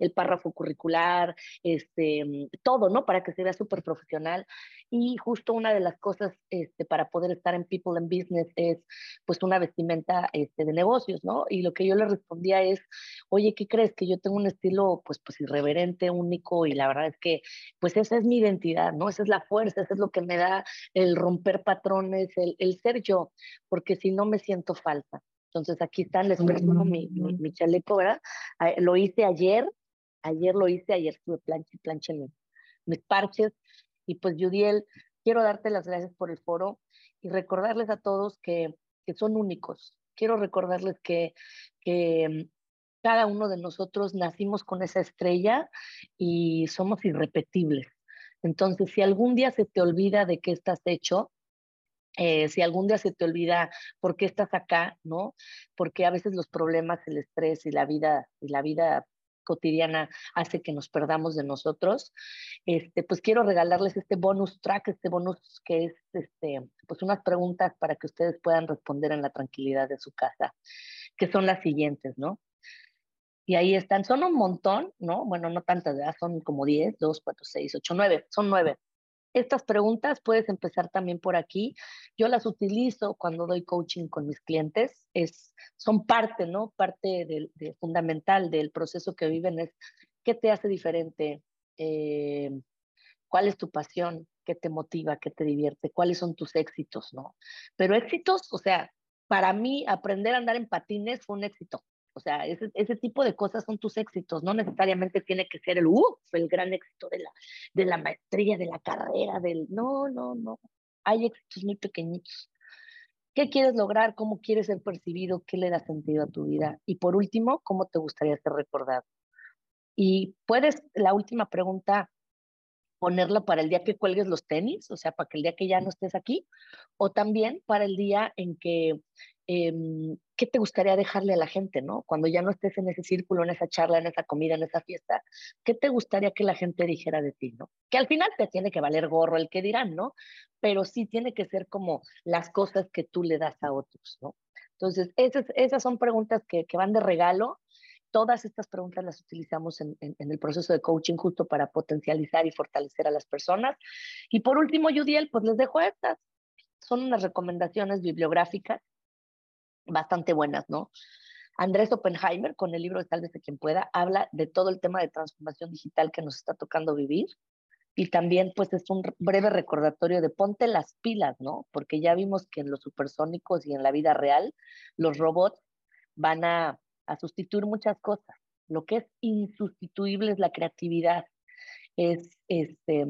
el párrafo curricular, este, mm, todo, ¿no? Para que se vea súper profesional. Y justo una de las cosas este, para poder estar en People and Business es pues una vestimenta este, de negocios, ¿no? Y lo que yo le respondía es, oye, ¿qué crees? Que yo tengo un estilo pues, pues irreverente, único y la verdad es que pues esa es mi identidad, ¿no? Esa es la fuerza, eso es lo que me da el romper patrones, el, el ser yo, porque si no me siento falsa. Entonces aquí están, les presumo mi, mi, mi, chaleco, ¿verdad? Ah, lo hice ayer, Ayer lo hice, ayer estuve plancha y plancha mis, parches. Y pues, Judiel, quiero darte las gracias por el foro y recordarles a todos que, que son únicos. Quiero recordarles que, que cada uno de nosotros nacimos con esa estrella y somos irrepetibles. Entonces, si algún día se te olvida de qué estás hecho, Eh, si algún día se te olvida por qué estás acá, ¿no? Porque a veces los problemas, el estrés y la vida, y la vida cotidiana hace que nos perdamos de nosotros, este, pues quiero regalarles este bonus track, este bonus que es este, pues unas preguntas para que ustedes puedan responder en la tranquilidad de su casa, que son las siguientes, ¿no? Y ahí están, son un montón, ¿no? Bueno, no tantas, son como 10, 2, 4, 6, 8, 9, son 9. Estas preguntas puedes empezar también por aquí. Yo las utilizo cuando doy coaching con mis clientes. Es, son parte, ¿no? Parte del, de, fundamental del proceso que viven es qué te hace diferente, eh, cuál es tu pasión, qué te motiva, qué te divierte, cuáles son tus éxitos, ¿no? Pero éxitos, o sea, para mí aprender a andar en patines fue un éxito. O sea, ese, ese, tipo de cosas son tus éxitos, no necesariamente tiene que ser el, uh, el gran éxito de la, de la maestría, de la carrera, del... No, no, no. Hay éxitos muy pequeñitos. ¿Qué quieres lograr? ¿Cómo quieres ser percibido? ¿Qué le da sentido a tu vida? Y por último, ¿cómo te gustaría ser recordado? Y puedes, la última pregunta, ponerla para el día que cuelgues los tenis, o sea, para que el día que ya no estés aquí, o también para el día en que Em, ¿qué te gustaría dejarle a la gente, no? Cuando ya no estés en ese círculo, en esa charla, en esa comida, en esa fiesta, ¿qué te gustaría que la gente dijera de ti, no? Que al final te tiene que valer gorro el que dirán, ¿no? Pero sí tiene que ser como las cosas que tú le das a otros, ¿no? Entonces, esas, esas son preguntas que, que van de regalo. Todas estas preguntas las utilizamos en, el proceso de coaching justo para potencializar y fortalecer a las personas. Y por último, Judiel, pues les dejo estas. Son unas recomendaciones bibliográficas bastante buenas, ¿no? Andrés Oppenheimer, con el libro de Tal vez de quien pueda, habla de todo el tema de transformación digital que nos está tocando vivir. Y también, pues, es un breve recordatorio de ponte las pilas, ¿no? Porque ya vimos que en los supersónicos y en la vida real, los robots van a, a sustituir muchas cosas. Lo que es insustituible es la creatividad, es este,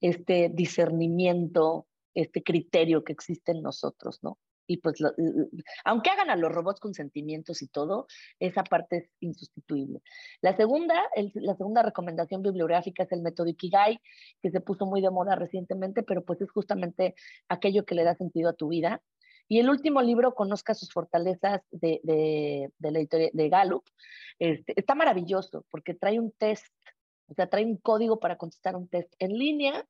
este discernimiento, este criterio que existe en nosotros, ¿no? y pues lo, aunque hagan a los robots con sentimientos y todo, esa parte es insustituible. La segunda, la segunda recomendación bibliográfica es el método Ikigai, que se puso muy de moda recientemente, pero pues es justamente aquello que le da sentido a tu vida. Y el último libro, Conozca sus fortalezas de, de, de la editorial de Gallup, este, está maravilloso porque trae un test, o sea, trae un código para contestar un test en línea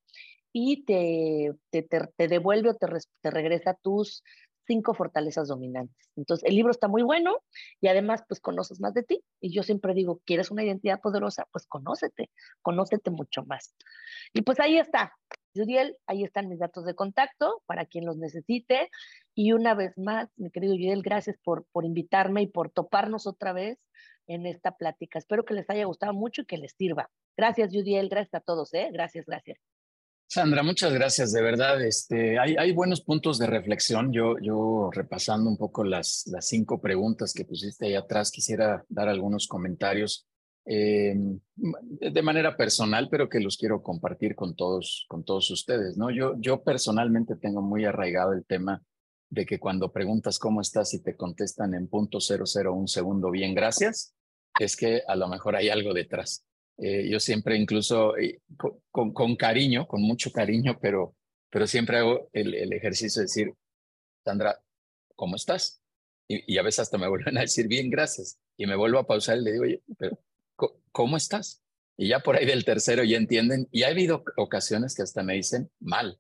y te, te, te, te devuelve o te, te regresa tus cinco fortalezas dominantes. Entonces, el libro está muy bueno y además, pues conoces más de ti. Y yo siempre digo, ¿quieres una identidad poderosa? Pues conócete, conócete mucho más. Y pues ahí está, Judiel, ahí están mis datos de contacto para quien los necesite. Y una vez más, mi querido Judiel, gracias por, por invitarme y por toparnos otra vez en esta plática. Espero que les haya gustado mucho y que les sirva. Gracias, Judiel, gracias a todos, ¿eh? Gracias, gracias. Sandra, muchas gracias, de verdad. Este, hay, buenos puntos de reflexión. Yo, yo repasando un poco las, las cinco preguntas que pusiste ahí atrás, quisiera dar algunos comentarios eh, de manera personal, pero que los quiero compartir con todos, con todos ustedes. ¿no? Yo, yo personalmente tengo muy arraigado el tema de que cuando preguntas cómo estás y te contestan en punto cero cero un segundo, bien, gracias, es que a lo mejor hay algo detrás. Eh, yo siempre incluso eh, con, cariño, con mucho cariño, pero, pero siempre hago el, ejercicio de decir, Sandra, ¿cómo estás? Y, a veces hasta me vuelven a decir, bien, gracias. Y me vuelvo a pausar y le digo, pero ¿cómo estás? Y ya por ahí del tercero ya entienden. Y ha habido ocasiones que hasta me dicen mal.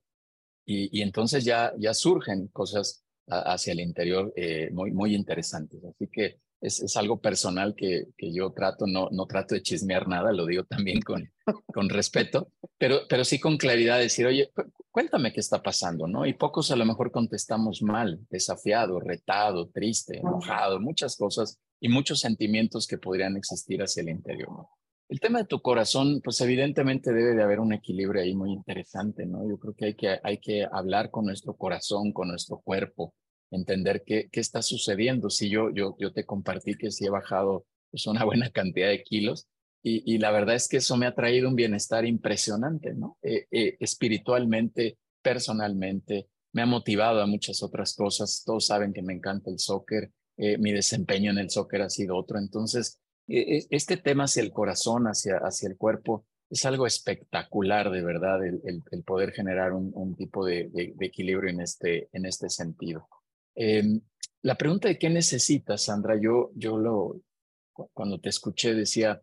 Y, y entonces ya, ya surgen cosas hacia el interior eh, muy, muy interesantes. Así que es, es, algo personal que, que yo trato, no, no trato de chismear nada, lo digo también con, con respeto, pero, pero sí con claridad decir, oye, cuéntame qué está pasando, ¿no? Y pocos a lo mejor contestamos mal, desafiado, retado, triste, enojado, muchas cosas y muchos sentimientos que podrían existir hacia el interior, ¿no? El tema de tu corazón, pues evidentemente debe de haber un equilibrio ahí muy interesante, ¿no? Yo creo que hay que, hay que hablar con nuestro corazón, con nuestro cuerpo, entender qué, qué está sucediendo. Si yo, yo, yo te compartí que sí he bajado pues, una buena cantidad de kilos y, y, la verdad es que eso me ha traído un bienestar impresionante, ¿no? Eh, eh, espiritualmente, personalmente, me ha motivado a muchas otras cosas. Todos saben que me encanta el soccer, eh, mi desempeño en el soccer ha sido otro. Entonces, este tema hacia el corazón, hacia, hacia el cuerpo, es algo espectacular, de verdad, el, el, poder generar un, un tipo de, de, equilibrio en este, en este sentido. Em, la pregunta de qué necesitas, Sandra, yo, yo lo, cuando te escuché decía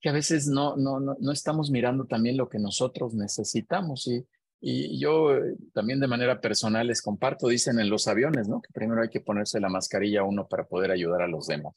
que a veces no, no, no, no estamos mirando también lo que nosotros necesitamos y, y yo eh, también de manera personal les comparto, dicen en los aviones, ¿no? Que primero hay que ponerse la mascarilla uno para poder ayudar a los demás.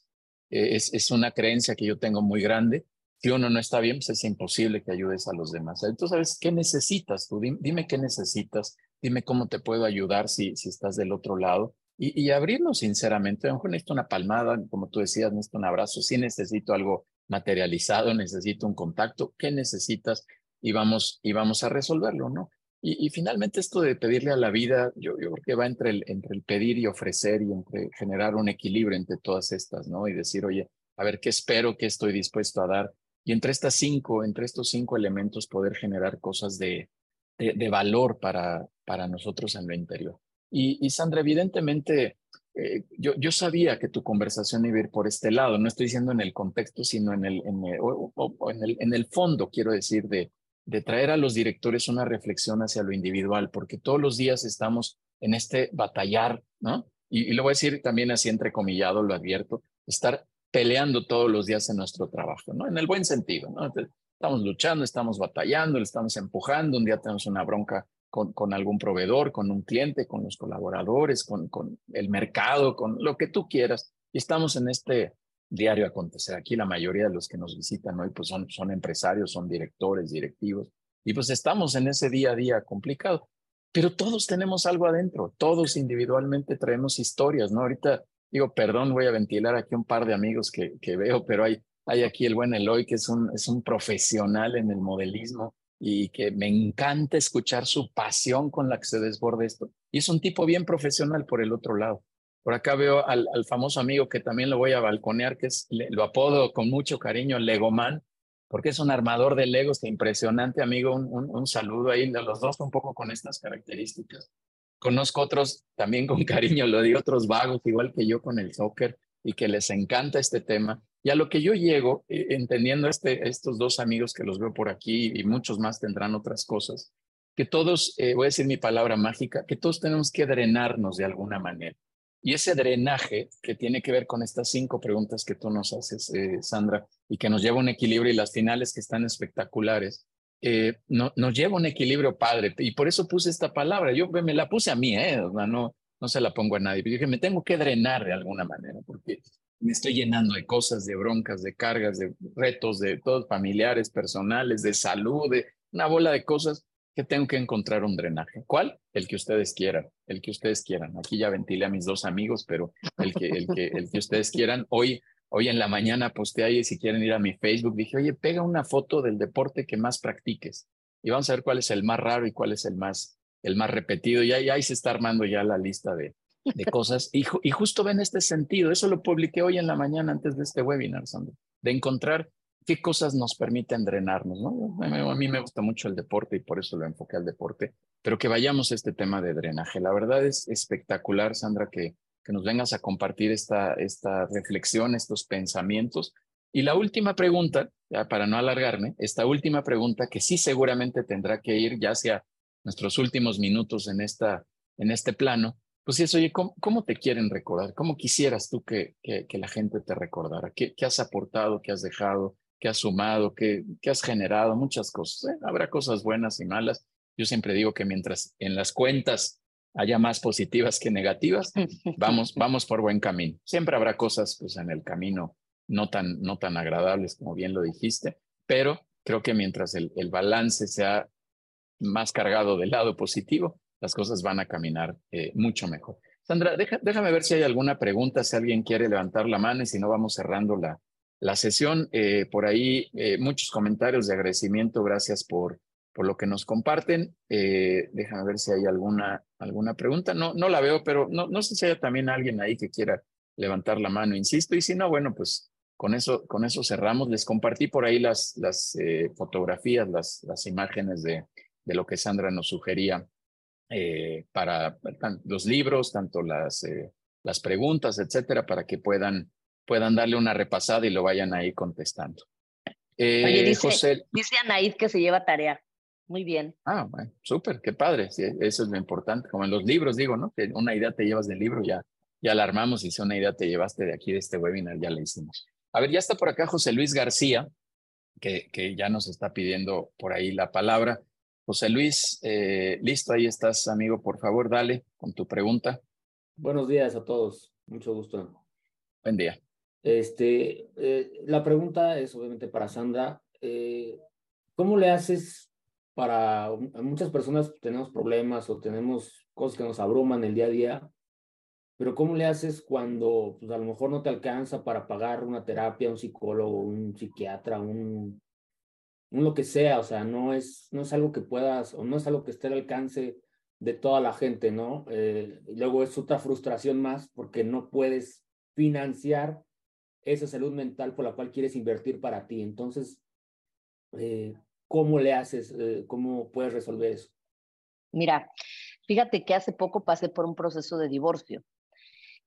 Eh, es, es una creencia que yo tengo muy grande si uno no está bien, pues es imposible que ayudes a los demás. Entonces, ¿sabes qué necesitas tú? Dime, qué necesitas, dime cómo te puedo ayudar si, si estás del otro lado y, y abrirnos sinceramente. A lo mejor necesito una palmada, como tú decías, necesito un abrazo, sí necesito algo materializado, necesito un contacto, ¿qué necesitas? Y vamos, y vamos a resolverlo, ¿no? Y, finalmente esto de pedirle a la vida, yo, yo creo que va entre el, entre el pedir y ofrecer y entre generar un equilibrio entre todas estas, ¿no? Y decir, oye, a ver, ¿qué espero, qué estoy dispuesto a dar? y entre estas cinco, entre estos cinco elementos poder generar cosas de, de, valor para, para nosotros en lo interior. Y, Sandra, evidentemente, eh, yo, yo sabía que tu conversación iba a ir por este lado, no estoy diciendo en el contexto, sino en el, en el, en el, fondo, quiero decir, de, de traer a los directores una reflexión hacia lo individual, porque todos los días estamos en este batallar, ¿no? Y, y lo voy a decir también así entrecomillado, lo advierto, estar peleando todos los días en nuestro trabajo, ¿no? En el buen sentido, ¿no? Estamos luchando, estamos batallando, le estamos empujando, un día tenemos una bronca con, con algún proveedor, con un cliente, con los colaboradores, con, con el mercado, con lo que tú quieras. Y estamos en este diario acontecer. Aquí la mayoría de los que nos visitan hoy pues son, son empresarios, son directores, directivos, y pues estamos en ese día a día complicado. Pero todos tenemos algo adentro, todos individualmente traemos historias, ¿no? Ahorita digo, perdón, voy a ventilar aquí un par de amigos que, que veo, pero hay, hay aquí el buen Eloy, que es un, es un profesional en el modelismo y que me encanta escuchar su pasión con la que se desborde esto. Y es un tipo bien profesional por el otro lado. Por acá veo al, al famoso amigo que también lo voy a balconear, que es, lo apodo con mucho cariño, Legoman, porque es un armador de Legos que impresionante, amigo. Un, un, un saludo ahí de los dos un poco con estas características. Conozco otros también con cariño, lo de otros vagos, igual que yo con el soccer, y que les encanta este tema. Y a lo que yo llego, eh, entendiendo este, estos dos amigos que los veo por aquí y muchos más tendrán otras cosas, que todos, eh, voy a decir mi palabra mágica, que todos tenemos que drenarnos de alguna manera. Y ese drenaje que tiene que ver con estas cinco preguntas que tú nos haces, eh, Sandra, y que nos lleva a un equilibrio y las finales que están espectaculares, eh, no, nos lleva un equilibrio padre. Y por eso puse esta palabra. Yo me la puse a mí, ¿eh? no, no se la pongo a nadie. Pero dije, me tengo que drenar de alguna manera, porque me estoy llenando de cosas, de broncas, de cargas, de retos, de todos familiares, personales, de salud, de una bola de cosas que tengo que encontrar un drenaje. ¿Cuál? El que ustedes quieran, el que ustedes quieran. Aquí ya ventilé a mis dos amigos, pero el que, el que, el que ustedes quieran. Hoy Hoy en la mañana posteé ahí, si quieren ir a mi Facebook, dije, oye, pega una foto del deporte que más practiques y vamos a ver cuál es el más raro y cuál es el más, el más repetido. Y ahí, ahí se está armando ya la lista de, de cosas. Y, y justo ven este sentido, eso lo publiqué hoy en la mañana antes de este webinar, Sandro, de encontrar qué cosas nos permiten drenarnos. ¿no? A mí me gusta mucho el deporte y por eso lo enfoqué al deporte, pero que vayamos a este tema de drenaje. La verdad es espectacular, Sandra, que que nos vengas a compartir esta, esta reflexión, estos pensamientos. Y la última pregunta, ya para no alargarme, esta última pregunta que sí seguramente tendrá que ir ya hacia nuestros últimos minutos en, esta, en este plano, pues es, oye, ¿cómo, ¿cómo, te quieren recordar? ¿Cómo quisieras tú que, que, que la gente te recordara? ¿Qué, ¿Qué, has aportado? ¿Qué has dejado? ¿Qué has sumado? ¿Qué, qué has generado? Muchas cosas. ¿eh? Habrá cosas buenas y malas. Yo siempre digo que mientras en las cuentas haya más positivas que negativas, vamos, vamos por buen camino. Siempre habrá cosas pues, en el camino no tan, no tan agradables, como bien lo dijiste, pero creo que mientras el, el balance sea más cargado del lado positivo, las cosas van a caminar eh, mucho mejor. Sandra, déjame ver si hay alguna pregunta, si alguien quiere levantar la mano y si no, vamos cerrando la, la sesión. Eh, por ahí, eh, muchos comentarios de agradecimiento. Gracias por, por lo que nos comparten. Déjame ver si hay alguna, alguna pregunta. No, no la veo, pero no, no sé si hay también alguien ahí que quiera levantar la mano, insisto. Y si no, bueno, pues con eso, con eso cerramos. Les compartí por ahí las, las fotografías, las, las imágenes de, de lo que Sandra nos sugería eh, para los libros, tanto las, las preguntas, etcétera, para que puedan, puedan darle una repasada y lo vayan ahí contestando. Eh, Oye, dice, José, dice Anaid que se lleva tarea. Muy bien. ah, bueno, súper, qué padre, sí, eso es lo importante, como en los libros digo, ¿no? Que una idea te llevas del libro, ya, ya la armamos y si una idea te llevaste de aquí, de este webinar, ya la hicimos. A ver, ya está por acá José Luis García, que, que ya nos está pidiendo por ahí la palabra. José Luis, eh, listo, ahí estás, amigo, por favor, dale con tu pregunta. Buenos días a todos, mucho gusto. Buen día. Este, eh, la pregunta es obviamente para Sandra. eh, ¿Cómo le haces para a muchas personas tenemos problemas o tenemos cosas que nos abruman el día a día? Pero ¿cómo le haces cuando pues, a lo mejor no te alcanza para pagar una terapia, un psicólogo, un psiquiatra, un lo que sea? O sea, no es, no es algo que puedas o no es algo que esté al alcance de toda la gente, ¿no? Eh, y luego es otra frustración más porque no puedes financiar esa salud mental por la cual quieres invertir para ti. Entonces, eh, ¿cómo le haces? Eh, ¿Cómo puedes resolver eso? Mira, fíjate que hace poco pasé por un proceso de divorcio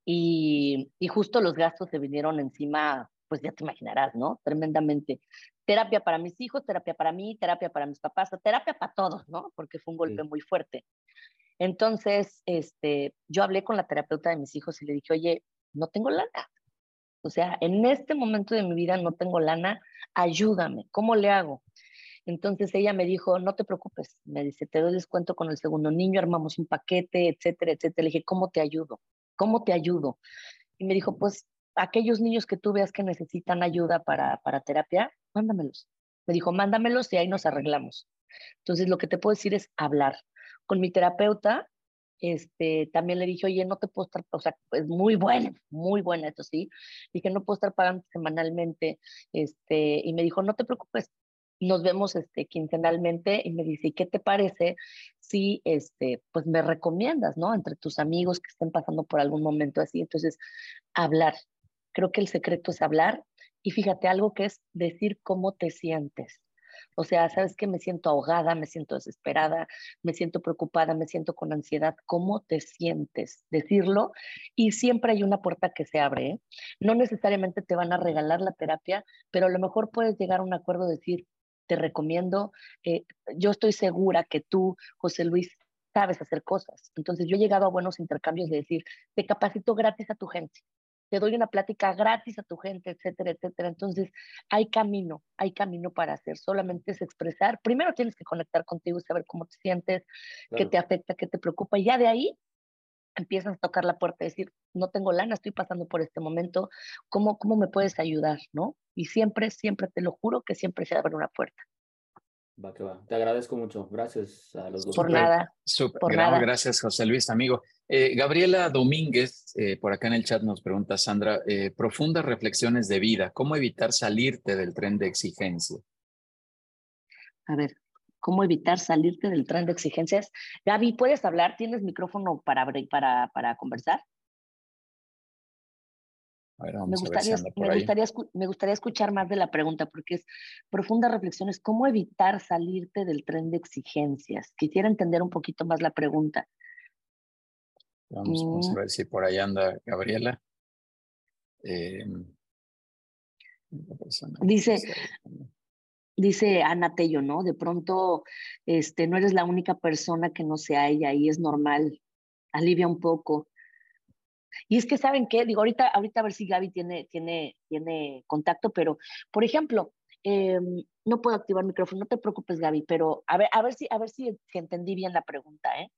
y, y justo los gastos se vinieron encima, pues ya te imaginarás, ¿no? Tremendamente. Terapia para mis hijos, terapia para mí, terapia para mis papás, terapia para todos, ¿no? Porque fue un golpe Sí. muy fuerte. Entonces, este, yo hablé con la terapeuta de mis hijos y le dije, oye, no tengo lana. O sea, en este momento de mi vida no tengo lana, ayúdame, ¿cómo le hago? Entonces ella me dijo, no te preocupes, me dice, te doy descuento con el segundo niño, armamos un paquete, etcétera, etcétera. Le dije, ¿cómo te ayudo? ¿Cómo te ayudo? Y me dijo, pues aquellos niños que tú veas que necesitan ayuda para, para terapia, mándamelos. Me dijo, mándamelos y ahí nos arreglamos. Entonces lo que te puedo decir es hablar. Con mi terapeuta, este, también le dije, oye, no te puedo estar, o sea, es muy buena, muy buena, eso sí. Dije, no puedo estar pagando semanalmente, este, y me dijo, no te preocupes, nos vemos este, quincenalmente y me dice, ¿y qué te parece si este, pues me recomiendas, ¿no? Entre tus amigos que estén pasando por algún momento así. Entonces, hablar. Creo que el secreto es hablar y fíjate algo que es decir cómo te sientes. O sea, sabes que me siento ahogada, me siento desesperada, me siento preocupada, me siento con ansiedad. ¿Cómo te sientes? Decirlo y siempre hay una puerta que se abre. ¿eh? No necesariamente te van a regalar la terapia, pero a lo mejor puedes llegar a un acuerdo, decir, te recomiendo, eh, yo estoy segura que tú, José Luis, sabes hacer cosas. Entonces yo he llegado a buenos intercambios de decir, te capacito gratis a tu gente, te doy una plática gratis a tu gente, etcétera, etcétera. Entonces hay camino, hay camino para hacer, solamente es expresar. Primero tienes que conectar contigo y saber cómo te sientes, qué te afecta, qué te preocupa, y ya de ahí empiezas a tocar la puerta y decir, no tengo lana, estoy pasando por este momento, ¿cómo, cómo me puedes ayudar? ¿no? Y siempre, siempre, te lo juro que siempre se abre una puerta. Va que va. Te agradezco mucho. Gracias a los dos. Por nada. Por nada. Gracias, José Luis, amigo. Eh, Gabriela Domínguez, eh, por acá en el chat nos pregunta, Sandra, eh, profundas reflexiones de vida, ¿cómo evitar salirte del tren de exigencia? A ver, ¿cómo evitar salirte del tren de exigencias? Gaby, ¿puedes hablar? ¿Tienes micrófono para, abrir- para, para conversar? A ver, Me vamos a ver si gustaría, me, me escuchar más de la pregunta porque es profundas reflexiones. ¿Cómo evitar salirte del tren de exigencias? Quisiera entender un poquito más la pregunta. Vamos, vamos a Mm. ver si por ahí anda Gabriela. Eh, Dice-. Dice Ana Tello, ¿no? De pronto, este, no eres la única persona que no sea ella y es normal. Alivia un poco. Y es que, ¿saben qué? Digo, ahorita, ahorita a ver si Gaby tiene, tiene, tiene contacto, pero, por ejemplo, em, no puedo activar micrófono, no te preocupes, Gaby, pero a ver, a ver si, a ver si, si entendí bien la pregunta, ¿eh?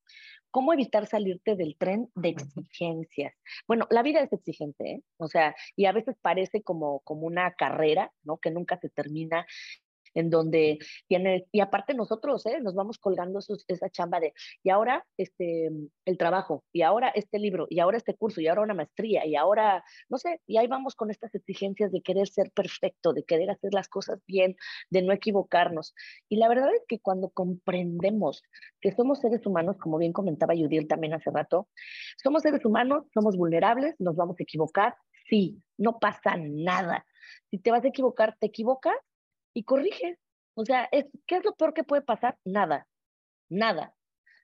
¿Cómo evitar salirte del tren de exigencias? Bueno, la vida es exigente, ¿eh? O sea, y a veces parece como, como una carrera, ¿no? Que nunca se termina en donde tienes, y aparte nosotros, ¿eh? nos vamos colgando esos- esa chamba de, y ahora este, el trabajo, y ahora este libro, y ahora este curso, y ahora una maestría, y ahora, no sé, y ahí vamos con estas exigencias de querer ser perfecto, de querer hacer las cosas bien, de no equivocarnos. Y la verdad es que cuando comprendemos que somos seres humanos, como bien comentaba Judith también hace rato, somos seres humanos, somos vulnerables, nos vamos a equivocar, sí, no pasa nada. Si te vas a equivocar, te equivocas y corriges. O sea, es, ¿qué es lo peor que puede pasar? Nada, nada.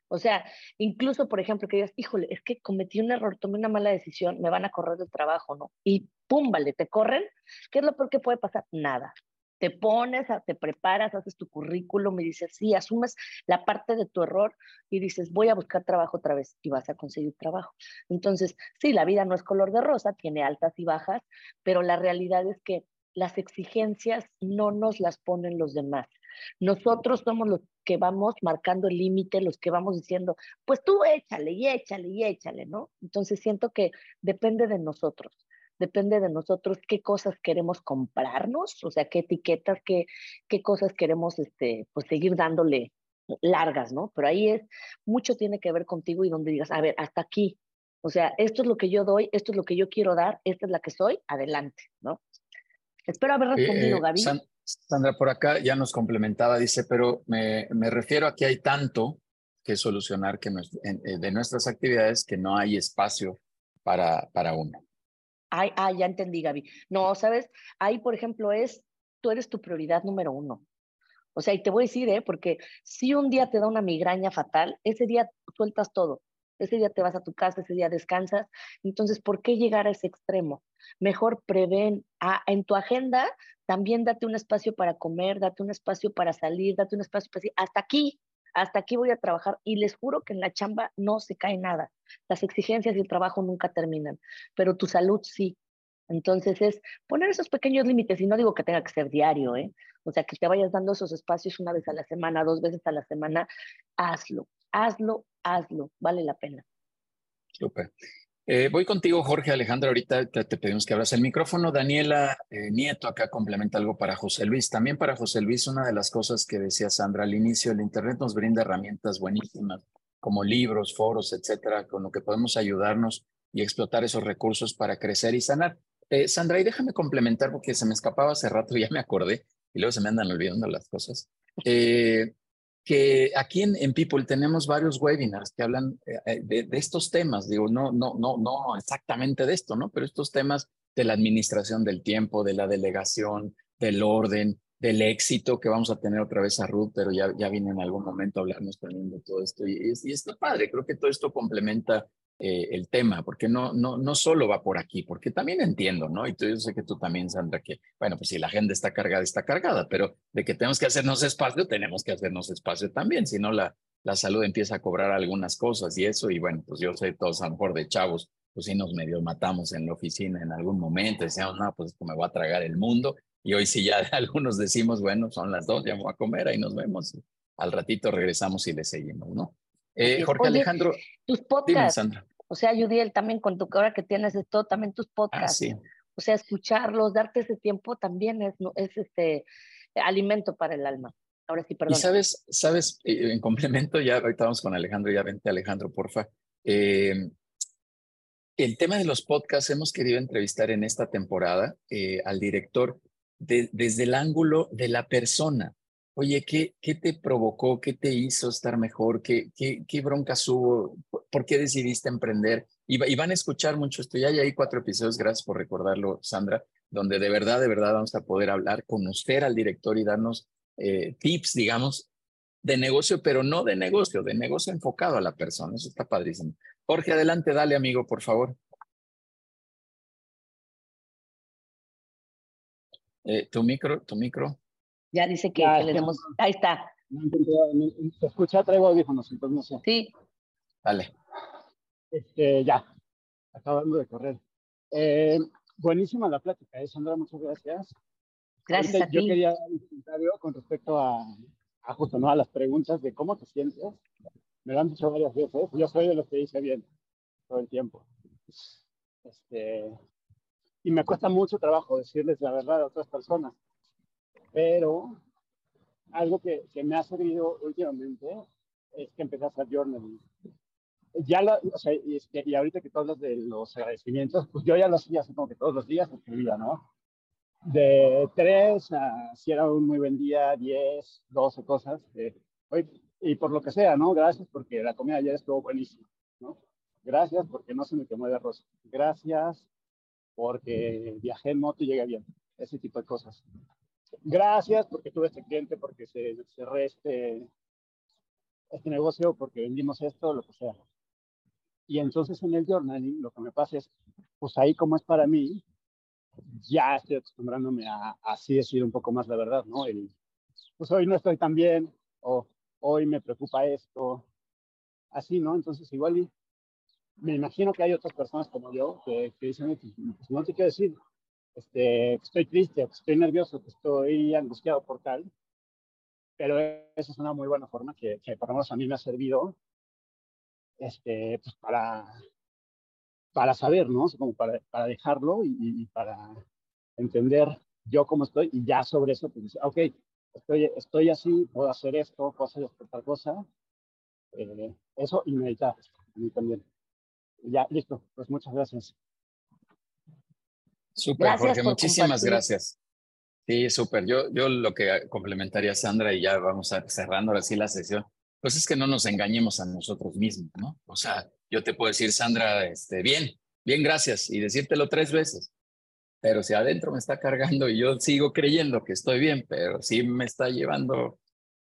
O sea, incluso, por ejemplo, que digas, híjole, es que cometí un error, tomé una mala decisión, me van a correr del trabajo, ¿no? Y pum, vale, te corren. ¿Qué es lo peor que puede pasar? Nada. te pones, te preparas, haces tu currículum y dices, sí, asumes la parte de tu error y dices, voy a buscar trabajo otra vez y vas a conseguir trabajo. Entonces, sí, la vida no es color de rosa, tiene altas y bajas, pero la realidad es que las exigencias no nos las ponen los demás. Nosotros somos los que vamos marcando el límite, los que vamos diciendo, pues tú échale y échale y échale, ¿no? Entonces siento que depende de nosotros depende de nosotros qué cosas queremos comprarnos, o sea, qué etiquetas, qué, qué cosas queremos este, pues, seguir dándole largas, ¿no? Pero ahí es, mucho tiene que ver contigo y donde digas, a ver, hasta aquí, o sea, esto es lo que yo doy, esto es lo que yo quiero dar, esta es la que soy, adelante, ¿no? Espero haber respondido, eh, Gaby. Sandra, por acá ya nos complementaba, dice, pero me, me refiero a que hay tanto que solucionar que eh, de nuestras actividades que no hay espacio para, para uno. Ay, ah, ya entendí, Gaby. No, sabes, ahí, por ejemplo, es, tú eres tu prioridad número uno. O sea, y te voy a decir, ¿eh? Porque si un día te da una migraña fatal, ese día sueltas todo. Ese día te vas a tu casa, ese día descansas. Entonces, ¿por qué llegar a ese extremo? Mejor prevén. Ah, en tu agenda también date un espacio para comer, date un espacio para salir, date un espacio para decir, hasta aquí, hasta aquí voy a trabajar y les juro que en la chamba no se cae nada. Las exigencias y el trabajo nunca terminan, pero tu salud sí. Entonces es poner esos pequeños límites y no digo que tenga que ser diario, ¿eh? O sea, que te vayas dando esos espacios una vez a la semana, dos veces a la semana, hazlo, hazlo, hazlo, vale la pena. Súper. Eh, voy contigo, Jorge Alejandra. Ahorita te, pedimos que abras el micrófono. Daniela eh, Nieto acá complementa algo para José Luis. También para José Luis, una de las cosas que decía Sandra al inicio, el Internet nos brinda herramientas buenísimas como libros, foros, etcétera, con lo que podemos ayudarnos y explotar esos recursos para crecer y sanar. Eh, Sandra, y déjame complementar porque se me escapaba hace rato, ya me acordé, y luego se me andan olvidando las cosas. Eh, que aquí en, People tenemos varios webinars que hablan eh, eh, de, estos temas, digo, no, no, no, no exactamente de esto, ¿no? Pero estos temas de la administración del tiempo, de la delegación, del orden, del éxito, que vamos a tener otra vez a Ruth, pero ya, ya viene en algún momento a hablarnos también de todo esto. Y, y, y está padre, creo que todo esto complementa eh, el tema, porque no, no, no solo va por aquí, porque también entiendo, ¿no? Y tú, yo sé que tú también, Sandra, que, bueno, pues si la agenda está cargada, está cargada, pero de que tenemos que hacernos espacio, tenemos que hacernos espacio también, si no la, la salud empieza a cobrar algunas cosas y eso, y bueno, pues yo sé, todos a lo mejor de chavos, pues sí nos medio matamos en la oficina en algún momento, decíamos, no, pues me voy a tragar el mundo, y hoy sí ya algunos decimos, bueno, son las dos, ya voy a comer, ahí nos vemos, al ratito regresamos y le seguimos, ¿no? Eh, Jorge Alejandro. Tus podcasts. O sea, Judiel, también con tu hora que tienes esto, también tus ah, podcasts. O sea, escucharlos, darte ese tiempo también es, es este alimento para el alma. Ahora sí, perdón. Y sabes, sabes, eh, en complemento, ya ahorita vamos con Alejandro, ya vente Alejandro, porfa. Eh, el tema de los podcasts, hemos querido entrevistar en esta temporada eh, al director desde el ángulo de la persona. Oye, ¿qué, ¿qué te provocó? ¿Qué te hizo estar mejor? ¿Qué, qué, broncas hubo? ¿Por qué decidiste emprender? Y, van a escuchar mucho esto. Ya hay cuatro episodios, gracias por recordarlo, Sandra, donde de verdad, de verdad vamos a poder hablar, conocer al director y darnos eh, tips, digamos, de negocio, pero no de negocio, de negocio enfocado a la persona. Eso está padrísimo. Jorge, adelante, dale, amigo, por favor. Eh, tu micro, tu micro. Ya dice que, le demos. Ahí está. Se escucha, traigo audífonos, entonces no sé. Sí. Vale. Este, ya. Acabando de correr. Eh, buenísima la plática, ¿eh, Sandra? Muchas gracias. Gracias a ti. Yo quería dar un comentario con respecto a, a, justo ¿no? a las preguntas de cómo te sientes. Me lo han dicho varias veces. Yo soy de los que dice bien todo el tiempo. Este, y me cuesta mucho trabajo decirles la verdad a otras personas. Pero algo que, que me ha servido últimamente es que empecé a hacer journaling. Ya lo, o sea, y, y, ahorita que todos de los agradecimientos, pues yo ya lo hacía como que todos los días escribía, ¿no? De tres a si era un muy buen día, diez, doce cosas. Eh, y por lo que sea, ¿no? Gracias porque la comida ayer estuvo buenísima, ¿no? Gracias porque no se me quemó de arroz. Gracias porque viajé en moto y llegué bien. Ese tipo de cosas gracias porque tuve este cliente, porque se cerré este, este negocio, porque vendimos esto, lo que sea. Y entonces en el journaling lo que me pasa es, pues ahí como es para mí, ya estoy acostumbrándome a, así decir un poco más la verdad, ¿no? Pues hoy no estoy tan bien, o hoy me preocupa esto, así, ¿no? Entonces igual me imagino que hay otras personas como yo que, que dicen, pues, pues no te quiero decir, este, que estoy triste, que estoy nervioso, que estoy angustiado por tal, pero esa es una muy buena forma que, que por lo menos a mí me ha servido este, pues para, para saber, ¿no? como para, para dejarlo y, y, para entender yo cómo estoy y ya sobre eso, pues, ok, estoy, estoy así, puedo hacer esto, puedo hacer otra cosa. Eh, eso y meditar, a mí también. Ya, listo, pues muchas gracias. Súper, Jorge, muchísimas gracias. Sí, súper. Yo, yo lo que complementaría a Sandra y ya vamos a cerrando ahora sí la sesión, pues es que no nos engañemos a nosotros mismos, ¿no? O sea, yo te puedo decir, Sandra, este, bien, bien, gracias, y decírtelo tres veces, pero si adentro me está cargando y yo sigo creyendo que estoy bien, pero sí me está llevando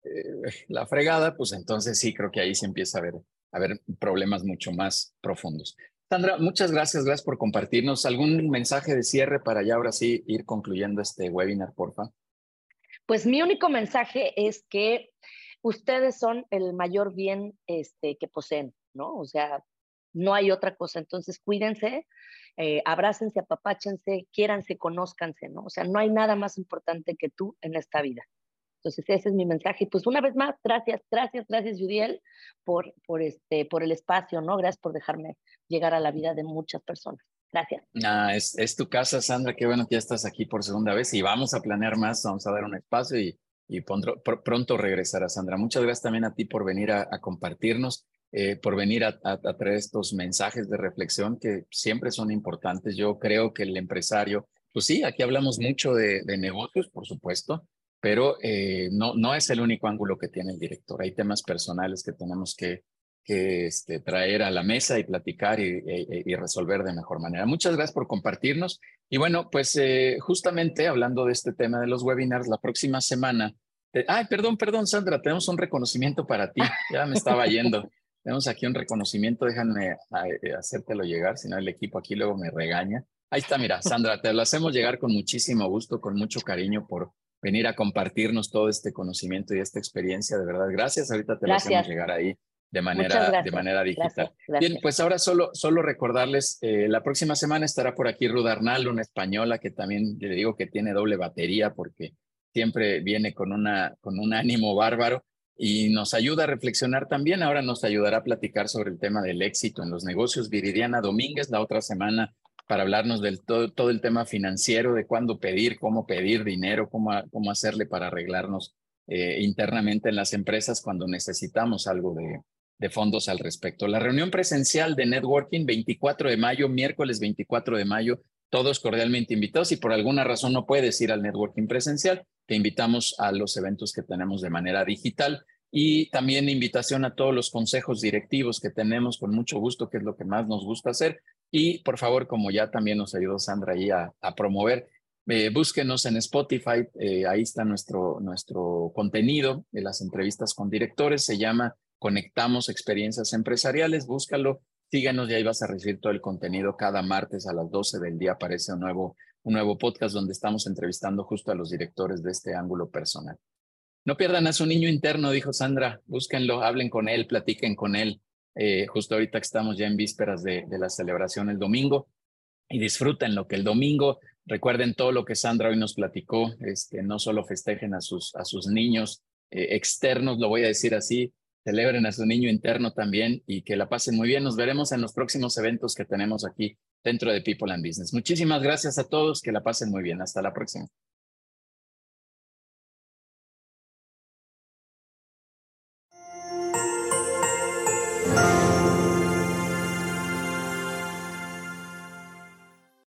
eh, la fregada, pues entonces sí creo que ahí se empieza a ver, a ver problemas mucho más profundos. Sandra, muchas gracias, gracias por compartirnos. ¿Algún mensaje de cierre para ya ahora sí ir concluyendo este webinar, porfa? Pues mi único mensaje es que ustedes son el mayor bien este, que poseen, ¿no? O sea, no hay otra cosa. Entonces, cuídense, eh, abrácense, apapáchense, quiéranse, conózcanse, ¿no? O sea, no hay nada más importante que tú en esta vida. Entonces, ese es mi mensaje. Y pues una vez más, gracias, gracias, gracias, Judiel, por, por, este, por el espacio, ¿no? Gracias por dejarme llegar a la vida de muchas personas. Gracias. Ah, es, es tu casa, Sandra. Qué bueno que ya estás aquí por segunda vez y vamos a planear más, vamos a dar un espacio y, y pronto, pronto regresará, Sandra. Muchas gracias también a ti por venir a, compartirnos, eh, por venir a, a, traer estos mensajes de reflexión que siempre son importantes. Yo creo que el empresario, pues sí, aquí hablamos mucho de, de negocios, por supuesto, pero eh, no, no es el único ángulo que tiene el director. Hay temas personales que tenemos que, que este, traer a la mesa y platicar y, y, resolver de mejor manera. Muchas gracias por compartirnos. Y bueno, pues eh, justamente hablando de este tema de los webinars, la próxima semana... ay, perdón, perdón, Sandra, tenemos un reconocimiento para ti. Ya me estaba yendo. tenemos aquí un reconocimiento, déjame eh, hacértelo llegar, si no el equipo aquí luego me regaña. Ahí está, mira, Sandra, te lo hacemos llegar con muchísimo gusto, con mucho cariño por venir a compartirnos todo este conocimiento y esta experiencia, de verdad. Gracias, ahorita te lo hacemos llegar ahí de manera, de manera digital. Bien, pues ahora solo, solo recordarles, eh, la próxima semana estará por aquí Ruth Arnal, una española que también le digo que tiene doble batería porque siempre viene con, una, con un ánimo bárbaro y nos ayuda a reflexionar también. Ahora nos ayudará a platicar sobre el tema del éxito en los negocios. Viridiana Domínguez la otra semana para hablarnos del todo, todo el tema financiero, de cuándo pedir, cómo pedir dinero, cómo, cómo hacerle para arreglarnos eh, internamente en las empresas cuando necesitamos algo de, de fondos al respecto. La reunión presencial de networking, 24 de mayo, miércoles 24 de mayo, todos cordialmente invitados. Si por alguna razón no puedes ir al networking presencial, te invitamos a los eventos que tenemos de manera digital y también invitación a todos los consejos directivos que tenemos con mucho gusto, que es lo que más nos gusta hacer. Y por favor, como ya también nos ayudó Sandra ahí a, promover, eh, búsquenos en Spotify, eh, ahí está nuestro, nuestro contenido de las entrevistas con directores, se llama Conectamos Experiencias Empresariales, búscalo, síganos y ahí vas a recibir todo el contenido. Cada martes a las 12 del día aparece un nuevo, un nuevo podcast donde estamos entrevistando justo a los directores de este ángulo personal. No pierdan a su niño interno, dijo Sandra, búsquenlo, hablen con él, platiquen con él, eh, justo ahorita que estamos ya en vísperas de, la celebración el domingo, y disfruten lo que el domingo, recuerden todo lo que Sandra hoy nos platicó, este, no solo festejen a sus, a sus niños eh, externos, lo voy a decir así, celebren a su niño interno también y que la pasen muy bien. Nos veremos en los próximos eventos que tenemos aquí dentro de People and Business. Muchísimas gracias a todos, que la pasen muy bien. Hasta la próxima.